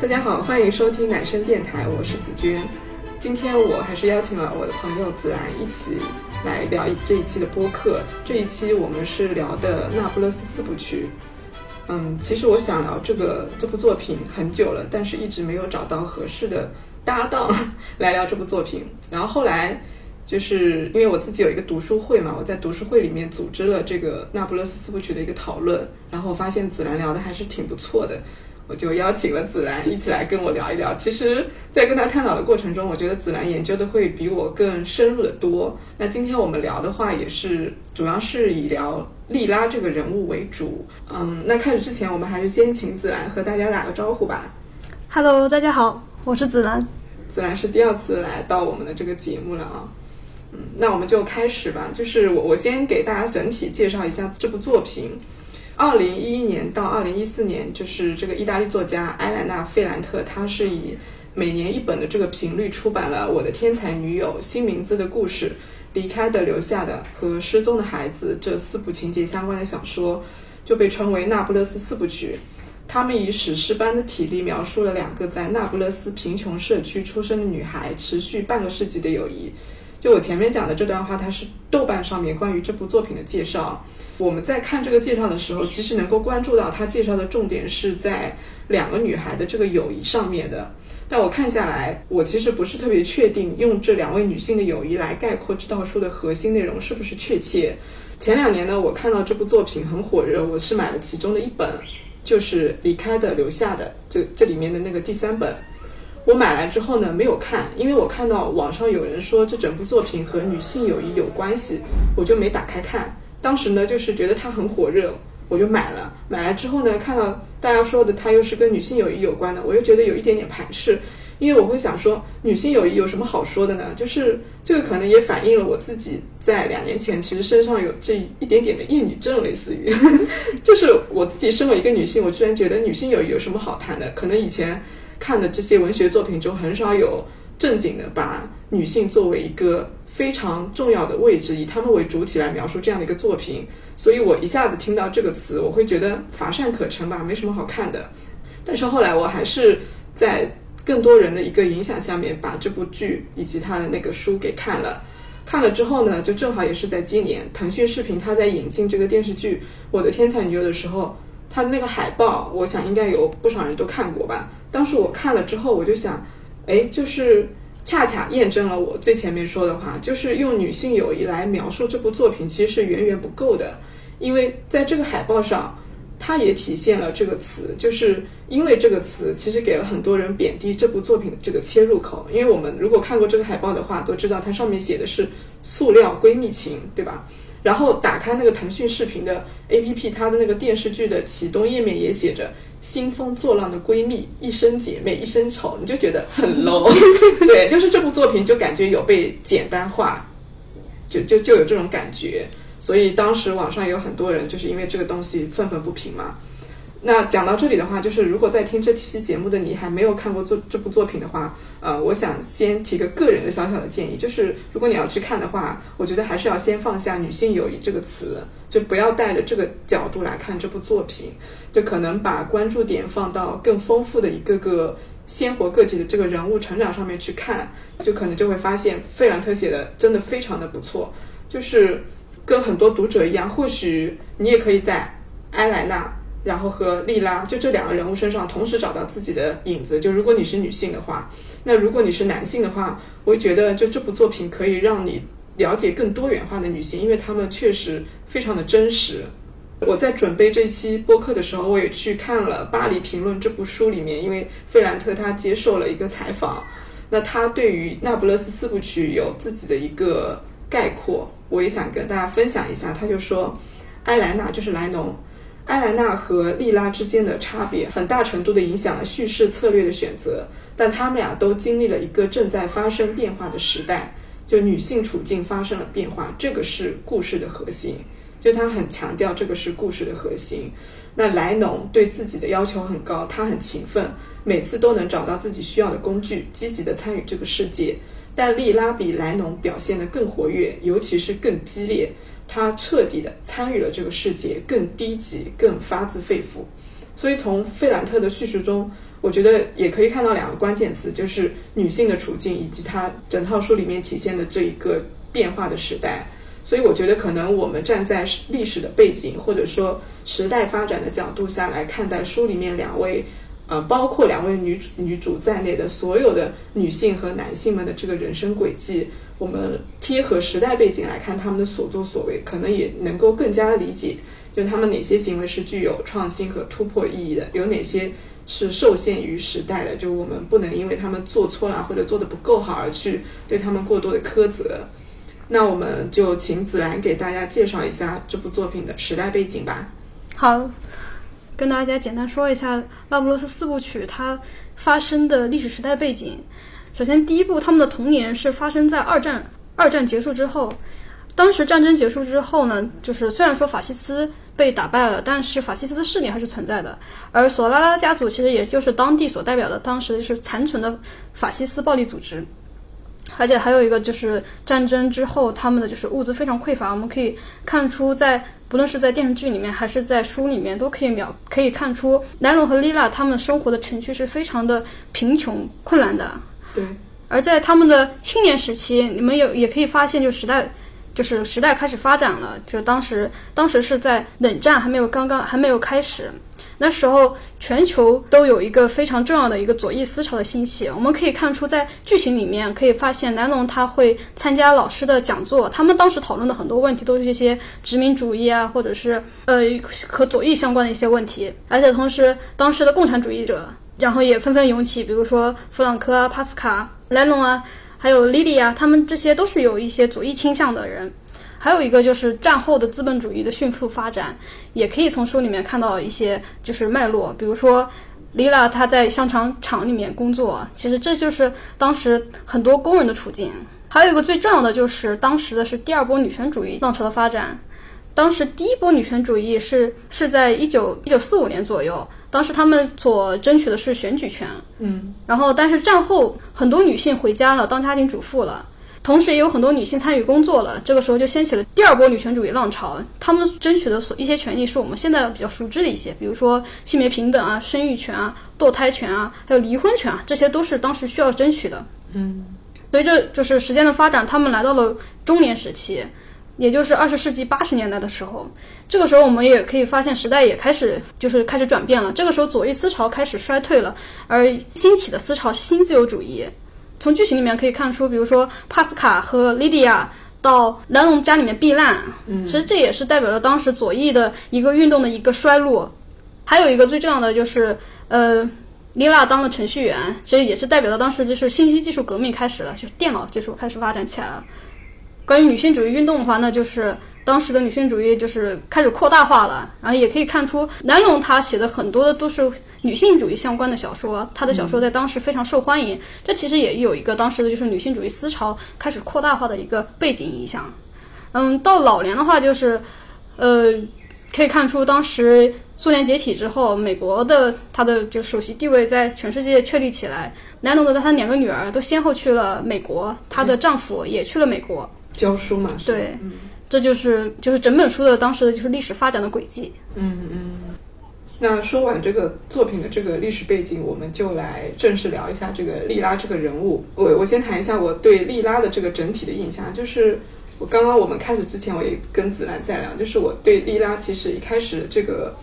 大家好，欢迎收听奶声电台，我是紫娟。今天我还是邀请了我的朋友子然一起来聊这一期的播客。这一期我们是聊的《那不勒斯四部曲》。嗯，其实我想聊这个这部作品很久了，但是一直没有找到合适的搭档来聊这部作品。然后后来就是因为我自己有一个读书会嘛，我在读书会里面组织了这个《那不勒斯四部曲》的一个讨论，然后发现子然聊的还是挺不错的。我就邀请了子兰一起来跟我聊一聊。其实，在跟他探讨的过程中，我觉得子兰研究的会比我更深入的多。那今天我们聊的话，也是主要是以聊莉拉这个人物为主。嗯，那开始之前，我们还是先请子兰和大家打个招呼吧。Hello，大家好，我是子兰。子兰是第二次来到我们的这个节目了啊。嗯，那我们就开始吧。就是我，我先给大家整体介绍一下这部作品。二零一一年到二零一四年，就是这个意大利作家埃莱娜·费兰特，他是以每年一本的这个频率出版了《我的天才女友》、《新名字的故事》、《离开的、留下的》和《失踪的孩子》这四部情节相关的小说，就被称为《那不勒斯四部曲》。他们以史诗般的体力描述了两个在那不勒斯贫穷社区出生的女孩持续半个世纪的友谊。就我前面讲的这段话，它是豆瓣上面关于这部作品的介绍。我们在看这个介绍的时候，其实能够关注到他介绍的重点是在两个女孩的这个友谊上面的。但我看下来，我其实不是特别确定用这两位女性的友谊来概括这套书的核心内容是不是确切。前两年呢，我看到这部作品很火热，我是买了其中的一本，就是《离开的留下的》这这里面的那个第三本。我买来之后呢，没有看，因为我看到网上有人说这整部作品和女性友谊有关系，我就没打开看。当时呢，就是觉得它很火热，我就买了。买来之后呢，看到大家说的它又是跟女性友谊有关的，我又觉得有一点点排斥，因为我会想说，女性友谊有什么好说的呢？就是这个可能也反映了我自己在两年前其实身上有这一点点的厌女症，类似于，就是我自己身为一个女性，我居然觉得女性友谊有什么好谈的？可能以前看的这些文学作品中，很少有正经的把女性作为一个。非常重要的位置，以他们为主体来描述这样的一个作品，所以我一下子听到这个词，我会觉得乏善可陈吧，没什么好看的。但是后来我还是在更多人的一个影响下面，把这部剧以及他的那个书给看了。看了之后呢，就正好也是在今年，腾讯视频它在引进这个电视剧《我的天才女友》的时候，它的那个海报，我想应该有不少人都看过吧。当时我看了之后，我就想，哎，就是。恰恰验证了我最前面说的话，就是用女性友谊来描述这部作品，其实是远远不够的。因为在这个海报上，它也体现了这个词，就是因为这个词其实给了很多人贬低这部作品的这个切入口。因为我们如果看过这个海报的话，都知道它上面写的是“塑料闺蜜情”，对吧？然后打开那个腾讯视频的 APP，它的那个电视剧的启动页面也写着。兴风作浪的闺蜜，一生姐妹一生仇，你就觉得很 low。对，就是这部作品就感觉有被简单化，就就就有这种感觉。所以当时网上有很多人就是因为这个东西愤愤不平嘛。那讲到这里的话，就是如果在听这期节目的你还没有看过作这部作品的话，呃，我想先提个个人的小小的建议，就是如果你要去看的话，我觉得还是要先放下“女性友谊”这个词，就不要带着这个角度来看这部作品，就可能把关注点放到更丰富的一个个鲜活个体的这个人物成长上面去看，就可能就会发现费兰特写的真的非常的不错，就是跟很多读者一样，或许你也可以在埃莱娜。然后和莉拉就这两个人物身上同时找到自己的影子。就如果你是女性的话，那如果你是男性的话，我觉得就这部作品可以让你了解更多元化的女性，因为她们确实非常的真实。我在准备这期播客的时候，我也去看了《巴黎评论》这部书里面，因为费兰特他接受了一个采访，那他对于《那不勒斯四部曲》有自己的一个概括，我也想跟大家分享一下。他就说，埃莱娜就是莱农。埃莱娜和莉拉之间的差别，很大程度地影响了叙事策略的选择。但他们俩都经历了一个正在发生变化的时代，就女性处境发生了变化，这个是故事的核心。就他很强调这个是故事的核心。那莱农对自己的要求很高，他很勤奋，每次都能找到自己需要的工具，积极地参与这个世界。但莉拉比莱农表现得更活跃，尤其是更激烈。他彻底的参与了这个世界，更低级，更发自肺腑。所以从费兰特的叙述中，我觉得也可以看到两个关键词，就是女性的处境以及她整套书里面体现的这一个变化的时代。所以我觉得可能我们站在历史的背景或者说时代发展的角度下来看待书里面两位，呃，包括两位女女主在内的所有的女性和男性们的这个人生轨迹，我们贴合时代背景来看他们的所作所为，可能也能够更加理解，就他们哪些行为是具有创新和突破意义的，有哪些是受限于时代的，就我们不能因为他们做错了或者做的不够好而去对他们过多的苛责。那我们就请子兰给大家介绍一下这部作品的时代背景吧。好，跟大家简单说一下《拉布罗斯四部曲》它发生的历史时代背景。首先，第一部他们的童年是发生在二战，二战结束之后。当时战争结束之后呢，就是虽然说法西斯被打败了，但是法西斯的势力还是存在的。而索拉拉家族其实也就是当地所代表的，当时是残存的法西斯暴力组织。而且还有一个就是战争之后，他们的就是物资非常匮乏。我们可以看出，在不论是在电视剧里面还是在书里面，都可以描可以看出，莱农和莉拉他们生活的程序是非常的贫穷困难的。对。而在他们的青年时期，你们有也可以发现，就时代就是时代开始发展了。就当时当时是在冷战还没有刚刚还没有开始。那时候，全球都有一个非常重要的一个左翼思潮的兴起。我们可以看出，在剧情里面可以发现，南农他会参加老师的讲座，他们当时讨论的很多问题都是一些殖民主义啊，或者是呃和左翼相关的一些问题。而且同时，当时的共产主义者，然后也纷纷涌起，比如说弗朗科啊、帕斯卡、莱农啊，还有莉莉啊，他们这些都是有一些左翼倾向的人。还有一个就是战后的资本主义的迅速发展，也可以从书里面看到一些就是脉络。比如说，莉拉她在香肠厂里面工作，其实这就是当时很多工人的处境。还有一个最重要的就是当时的是第二波女权主义浪潮的发展。当时第一波女权主义是是在一九一九四五年左右，当时他们所争取的是选举权。嗯，然后但是战后很多女性回家了，当家庭主妇了。同时也有很多女性参与工作了，这个时候就掀起了第二波女权主义浪潮。她们争取的所一些权利是我们现在比较熟知的一些，比如说性别平等啊、生育权啊、堕胎权啊，还有离婚权啊，这些都是当时需要争取的。嗯，随着就是时间的发展，他们来到了中年时期，也就是二十世纪八十年代的时候。这个时候我们也可以发现时代也开始就是开始转变了。这个时候左翼思潮开始衰退了，而兴起的思潮是新自由主义。从剧情里面可以看出，比如说帕斯卡和莉迪亚到南龙家里面避难，嗯，其实这也是代表了当时左翼的一个运动的一个衰落。还有一个最重要的就是，呃，莉拉当了程序员，其实也是代表了当时就是信息技术革命开始了，就是电脑技术开始发展起来了。关于女性主义运动的话，那就是当时的女性主义就是开始扩大化了，然后也可以看出南龙他写的很多的都是女性主义相关的小说，他的小说在当时非常受欢迎。这其实也有一个当时的就是女性主义思潮开始扩大化的一个背景影响。嗯，到老年的话，就是呃，可以看出当时苏联解体之后，美国的他的就首席地位在全世界确立起来。南龙的他两个女儿都先后去了美国，她的丈夫也去了美国。教书嘛，对，这就是就是整本书的当时的就是历史发展的轨迹。嗯嗯。那说完这个作品的这个历史背景，我们就来正式聊一下这个莉拉这个人物。我我先谈一下我对莉拉的这个整体的印象，就是我刚刚我们开始之前，我也跟子兰在聊，就是我对莉拉其实一开始这个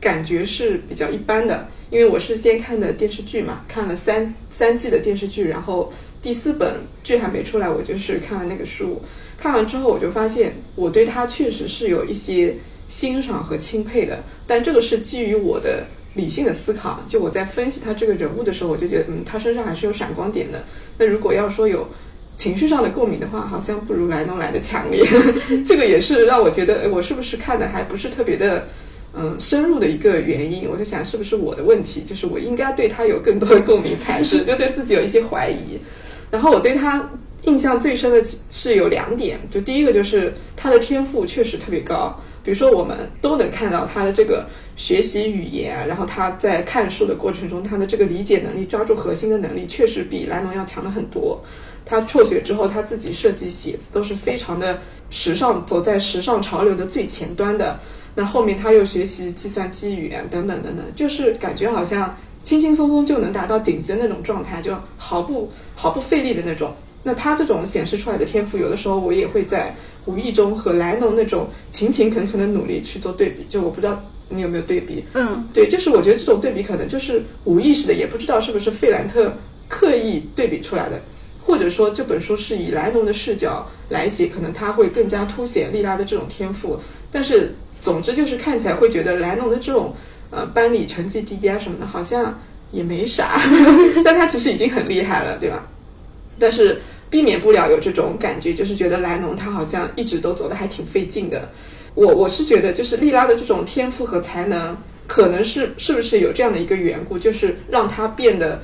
感觉是比较一般的，因为我是先看的电视剧嘛，看了三三季的电视剧，然后第四本剧还没出来，我就是看了那个书。看完之后，我就发现我对他确实是有一些欣赏和钦佩的，但这个是基于我的理性的思考。就我在分析他这个人物的时候，我就觉得，嗯，他身上还是有闪光点的。那如果要说有情绪上的共鸣的话，好像不如莱农来的强烈。这个也是让我觉得，我是不是看的还不是特别的，嗯，深入的一个原因。我在想，是不是我的问题？就是我应该对他有更多的共鸣才是，就对自己有一些怀疑。然后我对他。印象最深的是有两点，就第一个就是他的天赋确实特别高，比如说我们都能看到他的这个学习语言，然后他在看书的过程中，他的这个理解能力、抓住核心的能力，确实比莱农要强了很多。他辍学之后，他自己设计写字都是非常的时尚，走在时尚潮流的最前端的。那后面他又学习计算机语言等等等等，就是感觉好像轻轻松松就能达到顶级的那种状态，就毫不毫不费力的那种。那他这种显示出来的天赋，有的时候我也会在无意中和莱农那种勤勤恳恳的努力去做对比。就我不知道你有没有对比？嗯，对，就是我觉得这种对比可能就是无意识的，也不知道是不是费兰特刻意对比出来的，或者说这本书是以莱农的视角来写，可能他会更加凸显莉拉的这种天赋。但是总之就是看起来会觉得莱农的这种呃班里成绩第一啊什么的，好像也没啥，但他其实已经很厉害了，对吧？但是避免不了有这种感觉，就是觉得莱农他好像一直都走的还挺费劲的。我我是觉得，就是莉拉的这种天赋和才能，可能是是不是有这样的一个缘故，就是让他变得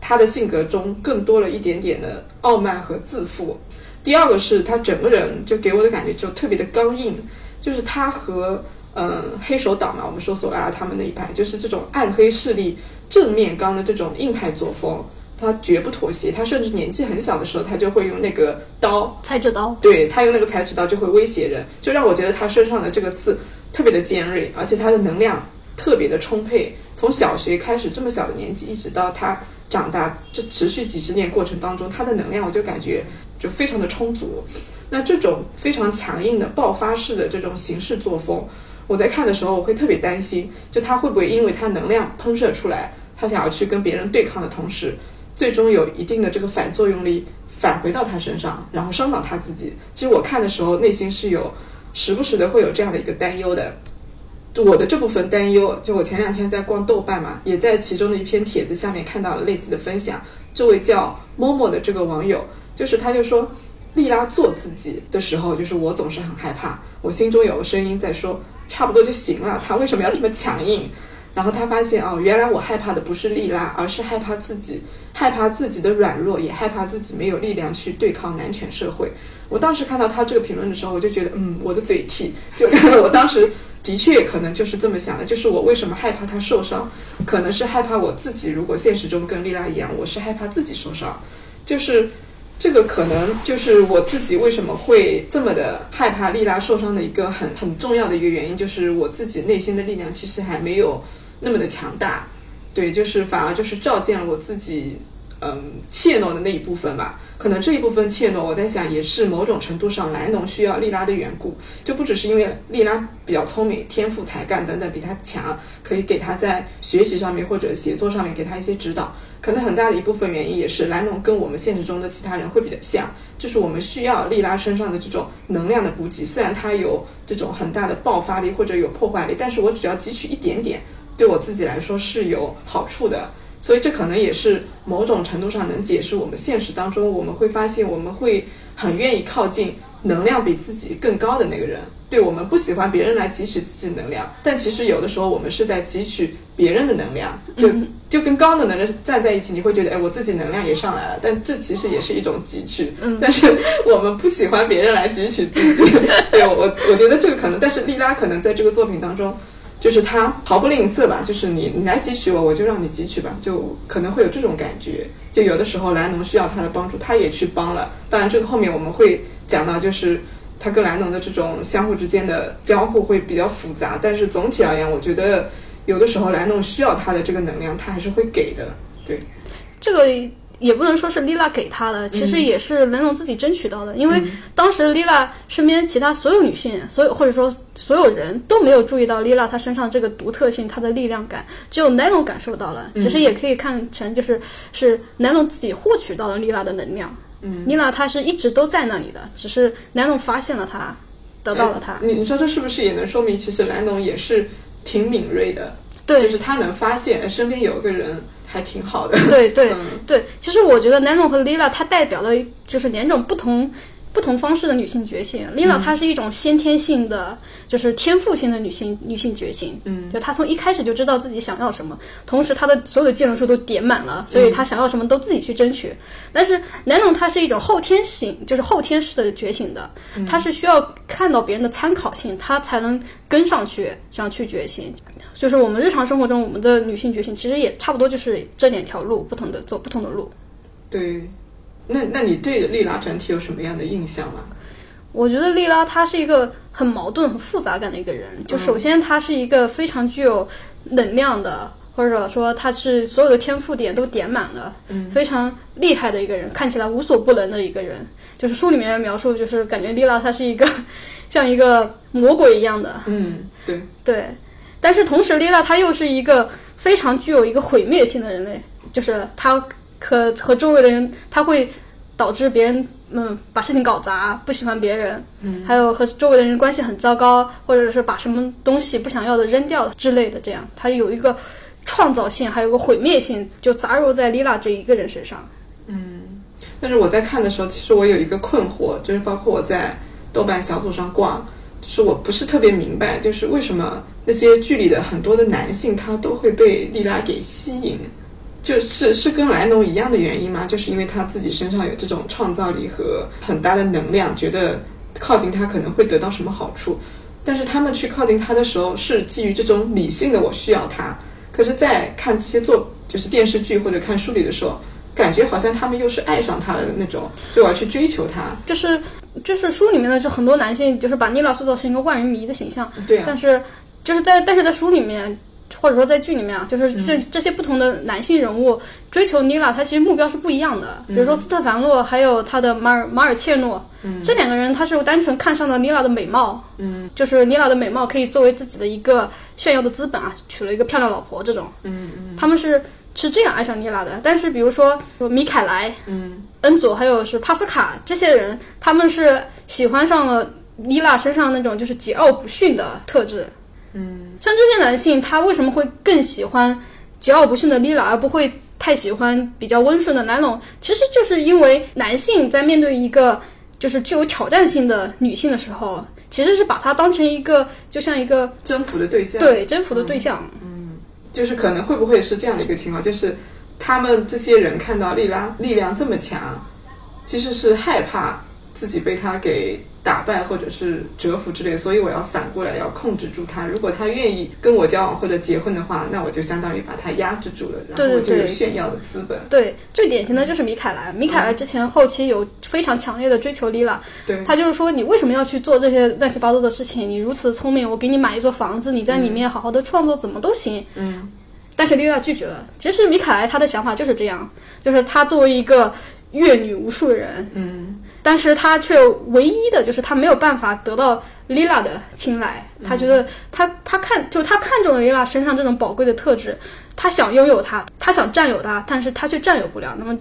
他的性格中更多了一点点的傲慢和自负。第二个是他整个人就给我的感觉就特别的刚硬，就是他和嗯黑手党嘛，我们说索拉他们那一派，就是这种暗黑势力正面刚的这种硬派作风。他绝不妥协，他甚至年纪很小的时候，他就会用那个刀，裁纸刀，对他用那个裁纸刀就会威胁人，就让我觉得他身上的这个刺特别的尖锐，而且他的能量特别的充沛。从小学开始这么小的年纪，一直到他长大，这持续几十年过程当中，他的能量我就感觉就非常的充足。那这种非常强硬的爆发式的这种行事作风，我在看的时候我会特别担心，就他会不会因为他能量喷射出来，他想要去跟别人对抗的同时。最终有一定的这个反作用力返回到他身上，然后伤到他自己。其实我看的时候，内心是有时不时的会有这样的一个担忧的。就我的这部分担忧，就我前两天在逛豆瓣嘛，也在其中的一篇帖子下面看到了类似的分享。这位叫 Momo 的这个网友，就是他就说，莉拉做自己的时候，就是我总是很害怕，我心中有个声音在说，差不多就行了，他为什么要这么强硬？然后他发现哦，原来我害怕的不是莉拉，而是害怕自己，害怕自己的软弱，也害怕自己没有力量去对抗男权社会。我当时看到他这个评论的时候，我就觉得，嗯，我的嘴替，就我当时的确可能就是这么想的，就是我为什么害怕他受伤，可能是害怕我自己如果现实中跟莉拉一样，我是害怕自己受伤，就是这个可能就是我自己为什么会这么的害怕莉拉受伤的一个很很重要的一个原因，就是我自己内心的力量其实还没有。那么的强大，对，就是反而就是照见了我自己，嗯，怯懦的那一部分吧。可能这一部分怯懦，我在想也是某种程度上莱农需要莉拉的缘故，就不只是因为莉拉比较聪明、天赋、才干等等比他强，可以给他在学习上面或者写作上面给他一些指导。可能很大的一部分原因也是莱农跟我们现实中的其他人会比较像，就是我们需要莉拉身上的这种能量的补给。虽然他有这种很大的爆发力或者有破坏力，但是我只要汲取一点点。对我自己来说是有好处的，所以这可能也是某种程度上能解释我们现实当中我们会发现我们会很愿意靠近能量比自己更高的那个人。对我们不喜欢别人来汲取自己能量，但其实有的时候我们是在汲取别人的能量，就就跟高的能量站在一起，你会觉得哎，我自己能量也上来了，但这其实也是一种汲取。嗯，但是 我们不喜欢别人来汲取自己。对我，我觉得这个可能，但是莉拉可能在这个作品当中。就是他毫不吝啬吧，就是你你来汲取我，我就让你汲取吧，就可能会有这种感觉。就有的时候莱农需要他的帮助，他也去帮了。当然，这个后面我们会讲到，就是他跟莱农的这种相互之间的交互会比较复杂。但是总体而言，我觉得有的时候莱农需要他的这个能量，他还是会给的。对，这个。也不能说是丽拉给他的，其实也是雷农自己争取到的。因为当时丽拉身边其他所有女性，所有或者说所有人都没有注意到丽拉她身上这个独特性，她的力量感，只有莱农感受到了。其实也可以看成就是是莱农自己获取到了丽拉的能量。嗯，丽拉她是一直都在那里的，只是莱农发现了她，得到了她。你你说这是不是也能说明，其实莱农也是挺敏锐的？对，就是他能发现身边有一个人。还挺好的，对对对，其实我觉得 Nano 和 Lila 它代表的就是两种不同。不同方式的女性觉醒，Lila 她是一种先天性的，就是天赋性的女性女性觉醒。嗯，就她从一开始就知道自己想要什么，同时她的所有的技能树都点满了，所以她想要什么都自己去争取。但是 Nano 它是一种后天性，就是后天式的觉醒的，它是需要看到别人的参考性，她才能跟上去，这样去觉醒。就是我们日常生活中，我们的女性觉醒其实也差不多，就是这两条路，不同的走不同的路。对。那那你对莉拉整体有什么样的印象吗？我觉得莉拉她是一个很矛盾、很复杂感的一个人。就首先她是一个非常具有能量的，或者说她是所有的天赋点都点满了，嗯非常厉害的一个人，看起来无所不能的一个人。就是书里面描述，就是感觉莉拉她是一个像一个魔鬼一样的，嗯，对，对。但是同时，莉拉她又是一个非常具有一个毁灭性的人类，就是她和和周围的人，他会导致别人嗯把事情搞砸，不喜欢别人，嗯，还有和周围的人关系很糟糕，或者是把什么东西不想要的扔掉之类的，这样他有一个创造性，还有个毁灭性，就杂糅在丽拉这一个人身上。嗯但是我在看的时候，其实我有一个困惑，就是包括我在豆瓣小组上逛，就是我不是特别明白，就是为什么那些剧里的很多的男性他都会被莉拉给吸引，就是是跟莱农一样的原因吗？就是因为他自己身上有这种创造力和很大的能量，觉得靠近他可能会得到什么好处，但是他们去靠近他的时候是基于这种理性的我需要他，可是，在看这些作就是电视剧或者看书里的时候。感觉好像他们又是爱上他了的那种，就我要去追求他。就是就是书里面的是很多男性，就是把尼拉塑造成一个万人迷的形象，对啊，但是就是在但是在书里面，或者说在剧里面啊，就是这、这些不同的男性人物追求妮拉，他其实目标是不一样的。比如说斯特凡诺，还有他的马尔马尔切诺，嗯。这两个人他是单纯看上了妮拉的美貌，嗯。就是妮拉的美貌可以作为自己的一个炫耀的资本啊，娶了一个漂亮老婆这种，嗯嗯。他们是是这样爱上妮拉的。但是比如说米凯莱、嗯。恩佐还有是帕斯卡这些人，他们是喜欢上了妮拉身上那种就是桀骜不驯的特质。嗯像这些男性，他为什么会更喜欢桀骜不驯的莉拉，而不会太喜欢比较温顺的南龙？其实就是因为男性在面对一个就是具有挑战性的女性的时候，其实是把她当成一个就像一个征服的对象。，对征服的对象。嗯就是可能会不会是这样的一个情况，就是他们这些人看到莉拉力量这么强，其实是害怕自己被他给打败或者是折服之类，所以我要反过来要控制住他。如果他愿意跟我交往或者结婚的话，那我就相当于把他压制住了，然后我就有炫耀的资本。对，最典型的就是米凯莱。米凯莱之前后期有非常强烈的追求莉拉，对，他就是说，你为什么要去做这些乱七八糟的事情？你如此聪明，我给你买一座房子，你在里面好好的创作，怎么都行。嗯但是莉拉拒绝了。其实米凯莱他的想法就是这样，就是他作为一个阅女无数的人，嗯但是他却唯一的就是他没有办法得到莉拉的青睐。他觉得他他看就他看中了丽拉身上这种宝贵的特质，他想拥有它，他想占有它，但是他却占有不了。那么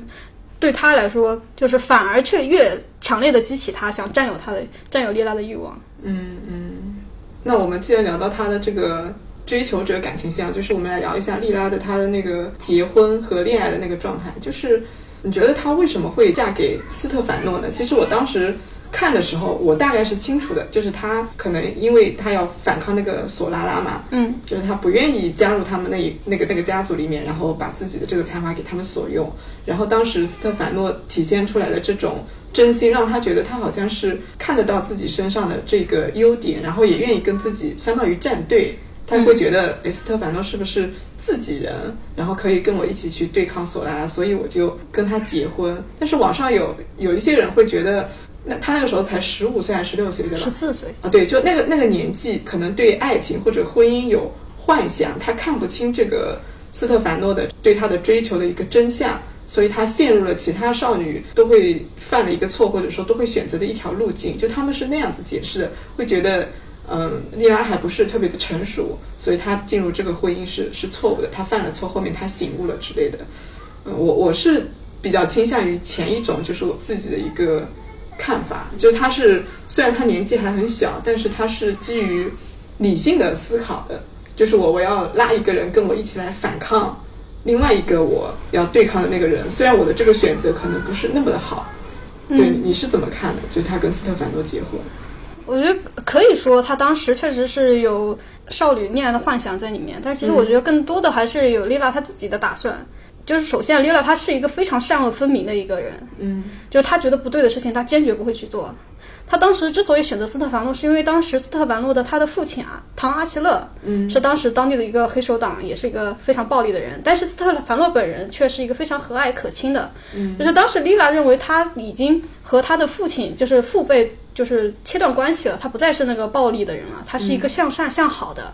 对他来说，就是反而却越强烈的激起他想占有他的占有丽拉的欲望。嗯嗯。那我们既然聊到他的这个追求者感情线啊，就是我们来聊一下莉拉的她的那个结婚和恋爱的那个状态。就是你觉得她为什么会嫁给斯特凡诺呢？其实我当时看的时候，我大概是清楚的，就是她可能因为她要反抗那个索拉拉嘛，嗯，就是她不愿意加入他们那一那个那个家族里面，然后把自己的这个才华给他们所用。然后当时斯特凡诺体现出来的这种真心，让他觉得他好像是看得到自己身上的这个优点，然后也愿意跟自己相当于站队。他会觉得，诶，斯特凡诺是不是自己人，然后可以跟我一起去对抗索拉拉，所以我就跟他结婚。但是网上有有一些人会觉得，那他那个时候才十五岁还是十六岁，对吧？十四岁。啊，对，就那个那个年纪，可能对爱情或者婚姻有幻想，他看不清这个斯特凡诺的对他的追求的一个真相，所以他陷入了其他少女都会犯的一个错，或者说都会选择的一条路径。就他们是那样子解释的，会觉得，嗯，莉拉还不是特别的成熟，所以她进入这个婚姻是是错误的，她犯了错，后面她醒悟了之类的。嗯，我我是比较倾向于前一种，就是我自己的一个看法，就是他是虽然他年纪还很小，但是他是基于理性的思考的，就是我我要拉一个人跟我一起来反抗另外一个我要对抗的那个人，虽然我的这个选择可能不是那么的好，对，你是怎么看的？就他跟斯特凡诺结婚，我觉得可以说，他当时确实是有少女恋爱的幻想在里面，但其实我觉得更多的还是有丽拉她自己的打算。就是首先，丽拉她是一个非常善恶分明的一个人，嗯就是她觉得不对的事情，她坚决不会去做。她当时之所以选择斯特凡诺，是因为当时斯特凡诺的他的父亲啊，唐阿奇勒，嗯是当时当地的一个黑手党，也是一个非常暴力的人。但是斯特凡诺本人却是一个非常和蔼可亲的，嗯就是当时丽拉认为他已经和他的父亲就是父辈就是切断关系了，他不再是那个暴力的人了，他是一个向善向好的。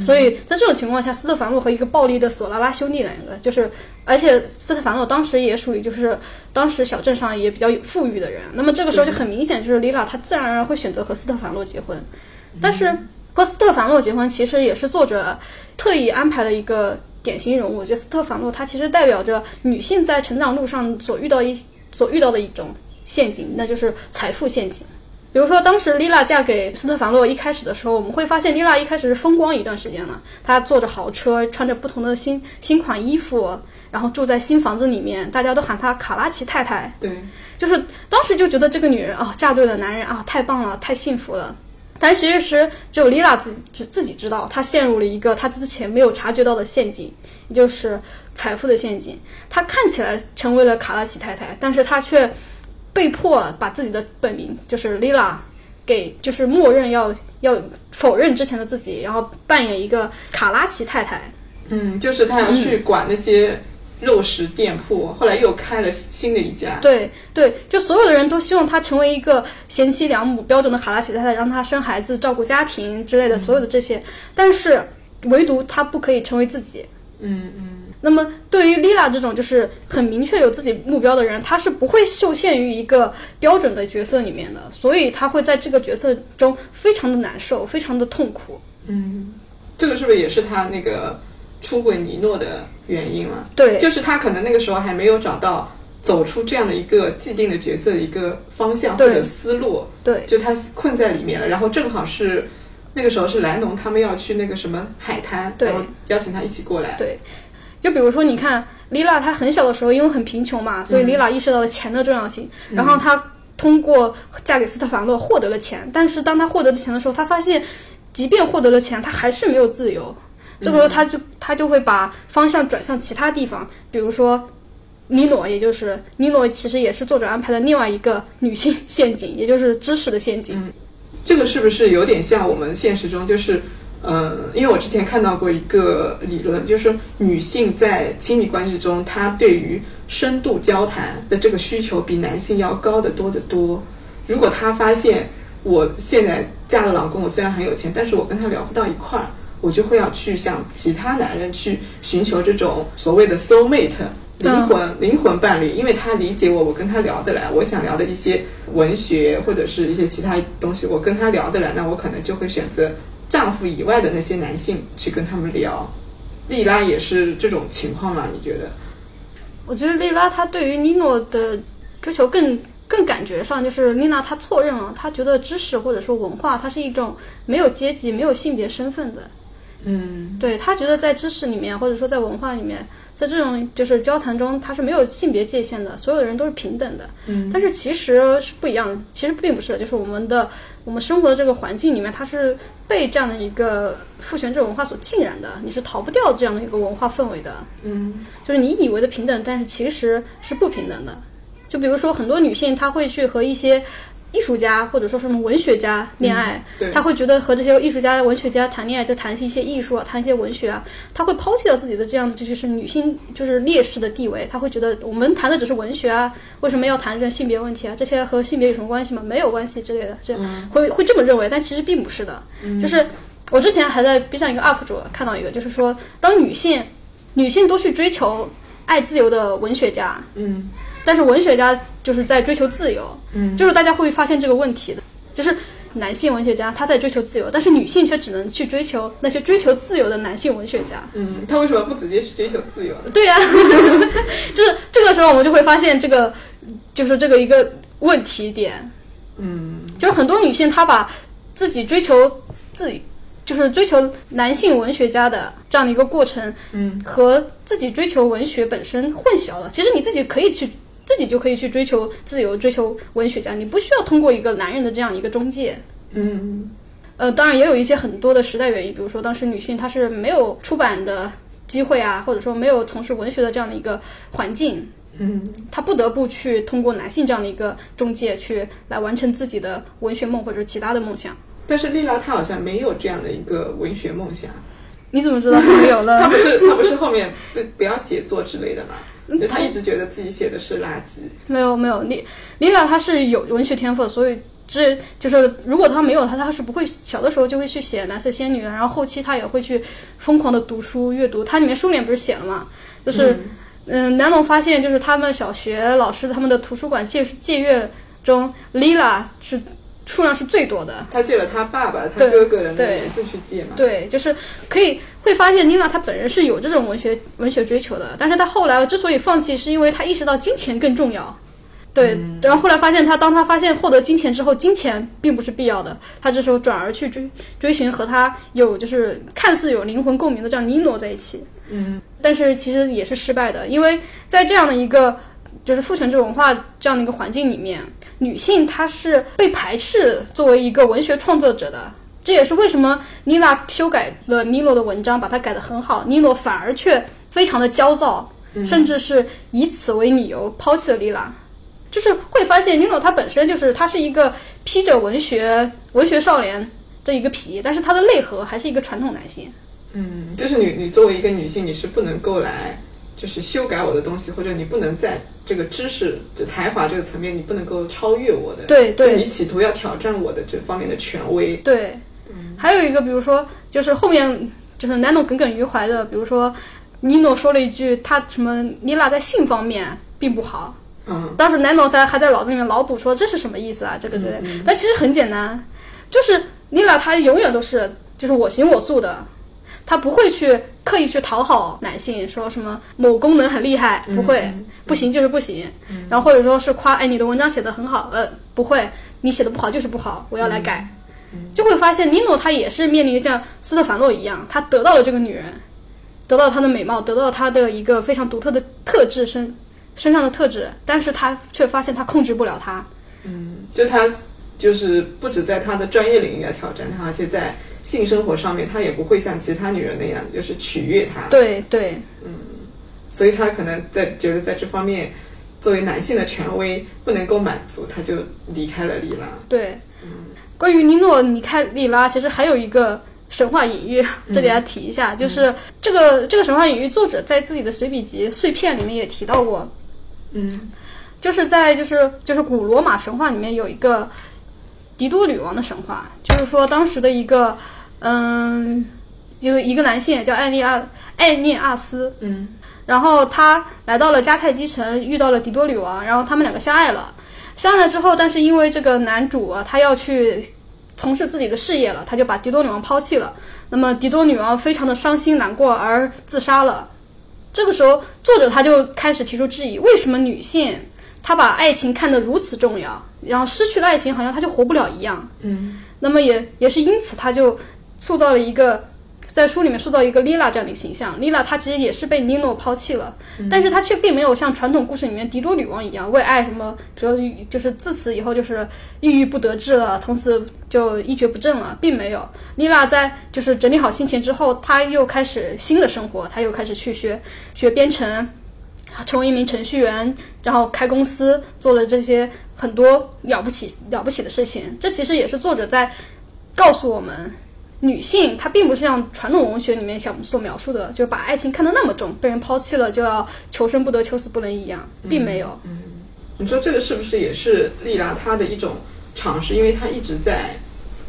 所以在这种情况下，斯特凡洛和一个暴力的索拉拉兄弟两个，就是而且斯特凡洛当时也属于就是当时小镇上也比较有富裕的人，那么这个时候就很明显，就是丽拉她自然而然会选择和斯特凡洛结婚，但是和斯特凡洛结婚其实也是作者特意安排的一个典型人物，就斯特凡洛他其实代表着女性在成长路上所遇到一所遇到的一种陷阱，那就是财富陷阱。比如说，当时丽娜嫁给斯特凡洛一开始的时候，我们会发现丽娜一开始是风光一段时间了。她坐着豪车，穿着不同的新新款衣服，然后住在新房子里面，大家都喊她卡拉奇太太。对，就是当时就觉得这个女人啊，嫁对了男人啊，太棒了，太幸福了。但其实只有丽娜自自自己知道，她陷入了一个她之前没有察觉到的陷阱，也就是财富的陷阱。她看起来成为了卡拉奇太太，但是她却。被迫把自己的本名就是 Lila 给就是默认要要否认之前的自己，然后扮演一个卡拉奇太太。嗯，就是他要去管那些肉食店铺，后来又开了新的一家。对对，就所有的人都希望他成为一个贤妻良母标准的卡拉奇太太，让他生孩子、照顾家庭之类的所有的这些，但是唯独他不可以成为自己。嗯嗯。那么，对于 Lila 这种就是很明确有自己目标的人，他是不会受限于一个标准的角色里面的，所以他会在这个角色中非常的难受，非常的痛苦。嗯，这个是不是也是他那个出轨尼诺的原因了？对，就是他可能那个时候还没有找到走出这样的一个既定的角色的一个方向或者思路。对，就他困在里面了，然后正好是那个时候是莱农他们要去那个什么海滩，然后邀请他一起过来。对。就比如说，你看 Lila，，她很小的时候因为很贫穷嘛，所以 Lila 意识到了钱的重要性。然后她通过嫁给斯特凡洛获得了钱，但是当她获得的钱的时候，她发现，即便获得了钱，她还是没有自由。这个时候，她就她就会把方向转向其他地方，比如说尼诺，也就是尼诺，其实也是作者安排的另外一个女性陷阱，也就是知识的陷阱。这个是不是有点像我们现实中就是？嗯，因为我之前看到过一个理论，就是女性在亲密关系中，她对于深度交谈的这个需求比男性要高得多得多。如果她发现我现在嫁的老公，我虽然很有钱，但是我跟他聊不到一块儿，我就会要去向其他男人去寻求这种所谓的 soul mate 灵魂灵魂伴侣，因为他理解我，我跟他聊得来，我想聊的一些文学或者是一些其他东西，我跟他聊得来，那我可能就会选择。丈夫以外的那些男性去跟他们聊，莉拉也是这种情况吗？你觉得？我觉得莉拉她对于尼诺的追求更更感觉上就是妮娜她错认了，她觉得知识或者说文化它是一种没有阶级、没有性别身份的。嗯，对她觉得在知识里面或者说在文化里面，在这种就是交谈中，它是没有性别界限的，所有的人都是平等的。嗯，但是其实是不一样的，其实并不是，就是我们的。我们生活的这个环境里面，它是被这样的一个父权制文化所浸染的，你是逃不掉这样的一个文化氛围的。嗯，就是你以为的平等，但是其实是不平等的。就比如说，很多女性她会去和一些。艺术家或者说什么文学家恋爱，他会觉得和这些艺术家、文学家谈恋爱，就谈一些艺术啊，谈一些文学啊，他会抛弃掉自己的这样的，这就是女性就是劣势的地位。他会觉得我们谈的只是文学啊，为什么要谈这性别问题啊？这些和性别有什么关系吗？没有关系之类的，这会会这么认为，但其实并不是的。就是我之前还在 B 站一个 UP 主看到一个，就是说当女性女性都去追求爱自由的文学家，嗯。但是文学家就是在追求自由，嗯，就是大家会发现这个问题的，就是男性文学家他在追求自由，但是女性却只能去追求那些追求自由的男性文学家。嗯，他为什么不直接去追求自由呢？对呀，就是这个时候我们就会发现这个就是这个一个问题点。嗯，就是很多女性她把自己追求自。就是追求男性文学家的这样的一个过程，嗯，和自己追求文学本身混淆了。其实你自己可以去，自己就可以去追求自由，追求文学家，你不需要通过一个男人的这样一个中介。嗯，呃，当然也有一些很多的时代原因，比如说当时女性她是没有出版的机会啊，或者说没有从事文学的这样的一个环境，嗯，她不得不去通过男性这样的一个中介去来完成自己的文学梦或者其他的梦想。但是丽拉她好像没有这样的一个文学梦想，你怎么知道她没有呢？她不是她不是后面不不要写作之类的吗？就他一直觉得自己写的是垃圾。没有没有，丽丽拉她是有文学天赋，所以这就是如果他没有他，他是不会小的时候就会去写蓝色仙女，然后后期他也会去疯狂的读书阅读。它里面书里面不是写了嘛，就是嗯，南龙发现就是他们小学老师他们的图书馆借借阅中，Lila 是数量是最多的。他借了他爸爸、他哥哥的那个对名字去借嘛。对，就是可以会发现妮娜她本人是有这种文学文学追求的，但是她后来之所以放弃，是因为她意识到金钱更重要。对，然后后来发现她，当她发现获得金钱之后，金钱并不是必要的，她这时候转而去追追寻和她有就是看似有灵魂共鸣的这样尼诺在一起。嗯，但是其实也是失败的，因为在这样的一个就是父权制文化这样的一个环境里面，女性她是被排斥作为一个文学创作者的。这也是为什么妮娜修改了尼罗的文章，把它改得很好，尼罗反而却非常的焦躁，甚至是以此为理由抛弃了莉拉。就是会发现尼罗他本身就是他是一个披着文学文学少年这一个皮，但是他的内核还是一个传统男性。嗯，就是你你作为一个女性，你是不能够来就是修改我的东西，或者你不能在这个知识、就才华这个层面，你不能够超越我的。对对你企图要挑战我的这方面的权威。对，还有一个，比如说，就是后面就是 Nano 耿耿于怀的，比如说尼诺说了一句他什么妮拉在性方面并不好，嗯，当时 Nano 在还在脑子里面脑补说这是什么意思啊，这个之类，但其实很简单，就是妮拉她永远都是就是我行我素的，她不会去刻意去讨好男性，说什么某功能很厉害，不会，不行就是不行，然后或者说是夸哎你的文章写得很好，呃不会，你写的不好就是不好，我要来改。就会发现尼诺他也是面临像斯特凡诺一样，他得到了这个女人，得到她的美貌，得到她的一个非常独特的特质身身上的特质，但是他却发现他控制不了她。嗯就他就是不止在他的专业领域要挑战他，而且在性生活上面，他也不会像其他女人那样就是取悦她。对对嗯所以他可能在觉得在这方面，作为男性的权威不能够满足，他就离开了丽拉。对，关于尼诺尼开利拉，其实还有一个神话隐喻，这里要提一下，就是这个这个神话隐喻，作者在自己的随笔集《碎片》里面也提到过。嗯。就是在就是就是古罗马神话里面有一个狄多女王的神话，就是说当时的一个嗯，有一个男性叫艾利亚艾涅阿斯，嗯。然后他来到了迦太基城，遇到了狄多女王，然后他们两个相爱了。相爱了之后，但是因为这个男主啊，他要去从事自己的事业了，他就把狄多女王抛弃了。那么狄多女王非常的伤心难过而自杀了。这个时候，作者他就开始提出质疑：为什么女性她把爱情看得如此重要，然后失去了爱情，好像她就活不了一样？嗯那么也也是因此，他就塑造了一个在书里面塑造一个 Lila 这样的形象，Lila 她其实也是被 Nino 抛弃了，但是她却并没有像传统故事里面迪多女王一样为爱什么，比如就是自此以后就是郁郁不得志了，从此就一蹶不振了，并没有。Lila 在就是整理好心情之后，她又开始新的生活，她又开始去学学编程。成为一名程序员，然后开公司，做了这些很多了不起了不起的事情。这其实也是作者在告诉我们，女性她并不是像传统文学里面想所描述的，就是把爱情看得那么重，被人抛弃了就要求生不得，求死不能一样，并没有。你说这个是不是也是莉拉她的一种尝试？因为她一直在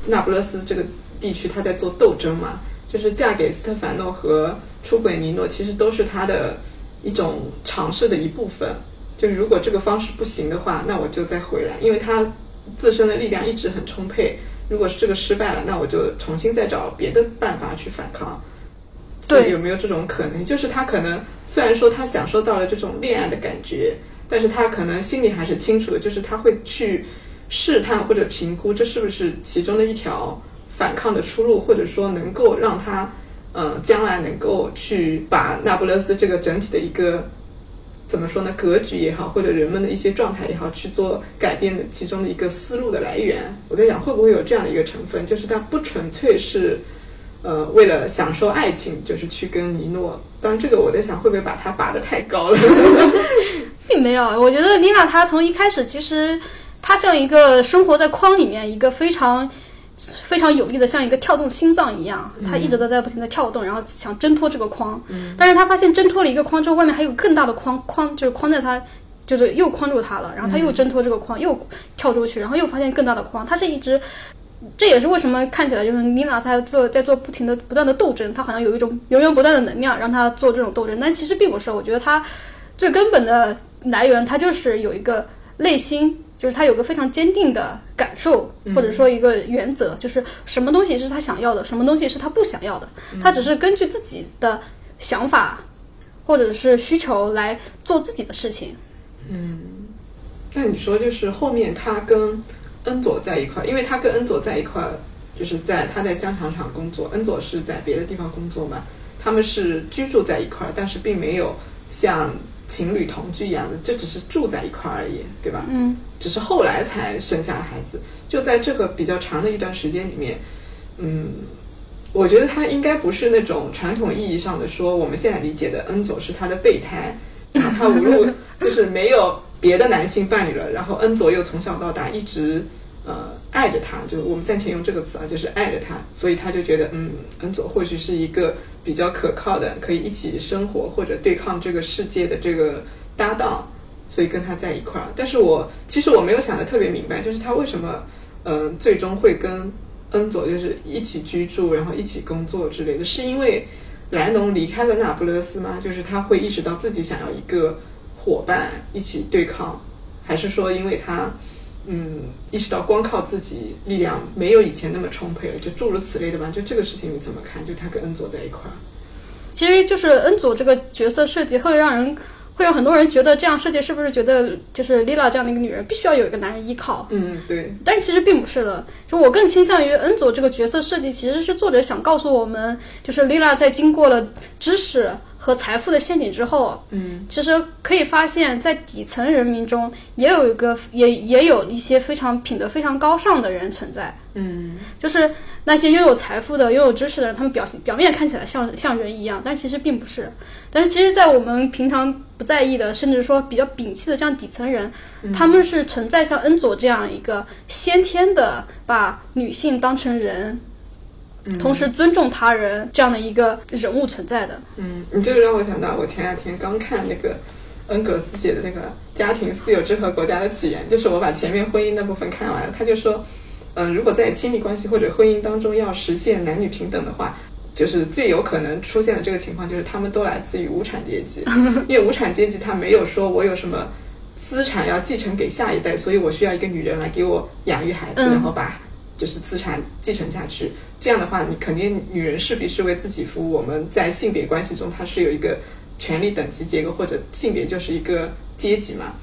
那不勒斯这个地区，她在做斗争嘛，就是嫁给斯特凡诺和出轨尼诺，其实都是她的一种尝试的一部分。就是如果这个方式不行的话，那我就再回来，因为她自身的力量一直很充沛。如果是这个失败了，那我就重新再找别的办法去反抗。对有没有这种可能？就是他可能虽然说他享受到了这种恋爱的感觉，但是他可能心里还是清楚的，就是他会去试探或者评估这是不是其中的一条反抗的出路，或者说能够让他呃将来能够去把那不勒斯这个整体的一个怎么说呢格局也好，或者人们的一些状态也好去做改变的其中的一个思路的来源。我在想会不会有这样的一个成分，就是它不纯粹是。呃，为了享受爱情，就是去跟尼诺。当然，这个我在想，会不会把它拔得太高了？并没有，我觉得妮娜她从一开始其实她像一个生活在框里面，一个非常非常有力的，像一个跳动心脏一样，他一直都在不停的跳动，然后想挣脱这个框。但是他发现挣脱了一个框之后，外面还有更大的框框，就是框在他就是又框住他了，然后他又挣脱这个框，又跳出去，然后又发现更大的框。他是一直，这也是为什么看起来就是妮娜她做在做不停的不断的斗争，她好像有一种源源不断的能量让她做这种斗争，但其实并不是。我觉得她最根本的来源，她就是有一个内心，就是他有个非常坚定的感受，或者说一个原则，就是什么东西是他想要的，什么东西是他不想要的，他只是根据自己的想法或者是需求来做自己的事情。嗯。那你说就是后面他跟恩佐在一块儿，因为他跟恩佐在一块儿，就是在他在香肠厂工作，恩佐是在别的地方工作嘛，他们是居住在一块儿，但是并没有像情侣同居一样的，就只是住在一块而已，对吧？嗯，只是后来才生下了孩子。就在这个比较长的一段时间里面，嗯，我觉得他应该不是那种传统意义上的说我们现在理解的恩佐是他的备胎，然后他无路 就是没有别的男性伴侣了，然后恩佐又从小到大一直呃爱着他，就我们暂且用这个词啊，就是爱着他，所以他就觉得嗯，恩佐或许是一个比较可靠的，可以一起生活或者对抗这个世界的这个搭档，所以跟他在一块儿。但是我其实我没有想的特别明白，就是他为什么嗯、最终会跟恩佐就是一起居住，然后一起工作之类的，是因为莱农离开了那不勒斯吗？就是他会意识到自己想要一个伙伴一起对抗，还是说因为他嗯意识到光靠自己力量没有以前那么充沛了，就诸如此类的吧？就这个事情你怎么看？就他跟恩佐在一块儿，其实就是恩佐这个角色设计会让人，会让很多人觉得这样设计是不是觉得就是 Lila 这样的一个女人必须要有一个男人依靠？嗯，对，但其实并不是的，就我更倾向于恩佐这个角色设计，其实是作者想告诉我们，就是 Lila 在经过了知识和财富的陷阱之后，嗯。其实可以发现，在底层人民中也有一个，也也有一些非常品德非常高尚的人存在，嗯。就是那些拥有财富的、拥有知识的人，他们表表面看起来像像人一样，但其实并不是。但是其实，在我们平常不在意的，甚至说比较摒弃的这样底层人，他们是存在像恩佐这样一个先天的把女性当成人，同时尊重他人这样的一个人物存在的。嗯，你这个让我想到我前两天刚看那个恩格斯写的那个《家庭私有制和国家的起源》，就是我把前面婚姻那部分看完了，他就说，嗯、如果在亲密关系或者婚姻当中要实现男女平等的话。就是最有可能出现的这个情况，就是他们都来自于无产阶级，因为无产阶级他没有说我有什么资产要继承给下一代，所以我需要一个女人来给我养育孩子，嗯然后把就是资产继承下去。这样的话，你肯定女人势必是为自己服务。我们在性别关系中，它是有一个权力等级结构，或者性别就是一个阶级嘛。